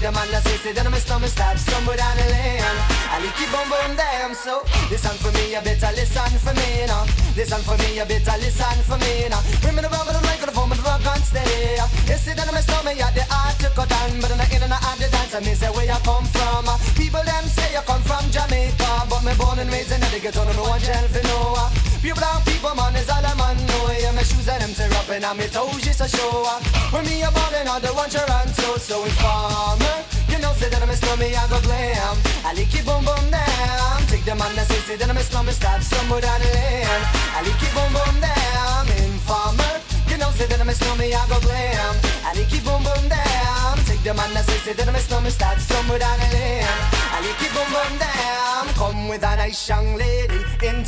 boom boom damn. Take the man that say, say that I'm a snowman, start somewhere down the lane. I like you boom boom damn. So, listen for me, you better listen for me now. Listen for me, you better listen for me now. Bring me the rubber, the microphone, but rock on steady. You see that I'm a snowman, yeah, the art to cut down, but in the in and out the dance, I mean, say where you come from. People them say you come from Jamaica, but me born and raised in the ghetto, no one tell for no. Pure brown people, man, is all a man know. Yeah, my shoes and them tear up and I'm toes just a show. When me a ballin', all the one run so informer. You know, say that I'm a slummy, I go glam. I lick it boom boom down. Take the man that say, say that I'm a slummy, stop somewhere down the lane. I lick it boom boom down. Informer. You know, say that I'm a snowman, I go glam. I it boom boom down. Take the man that say, say that I'm a snowman, start somewhere down the lane. I lick it boom boom down. Come with a nice young lady. In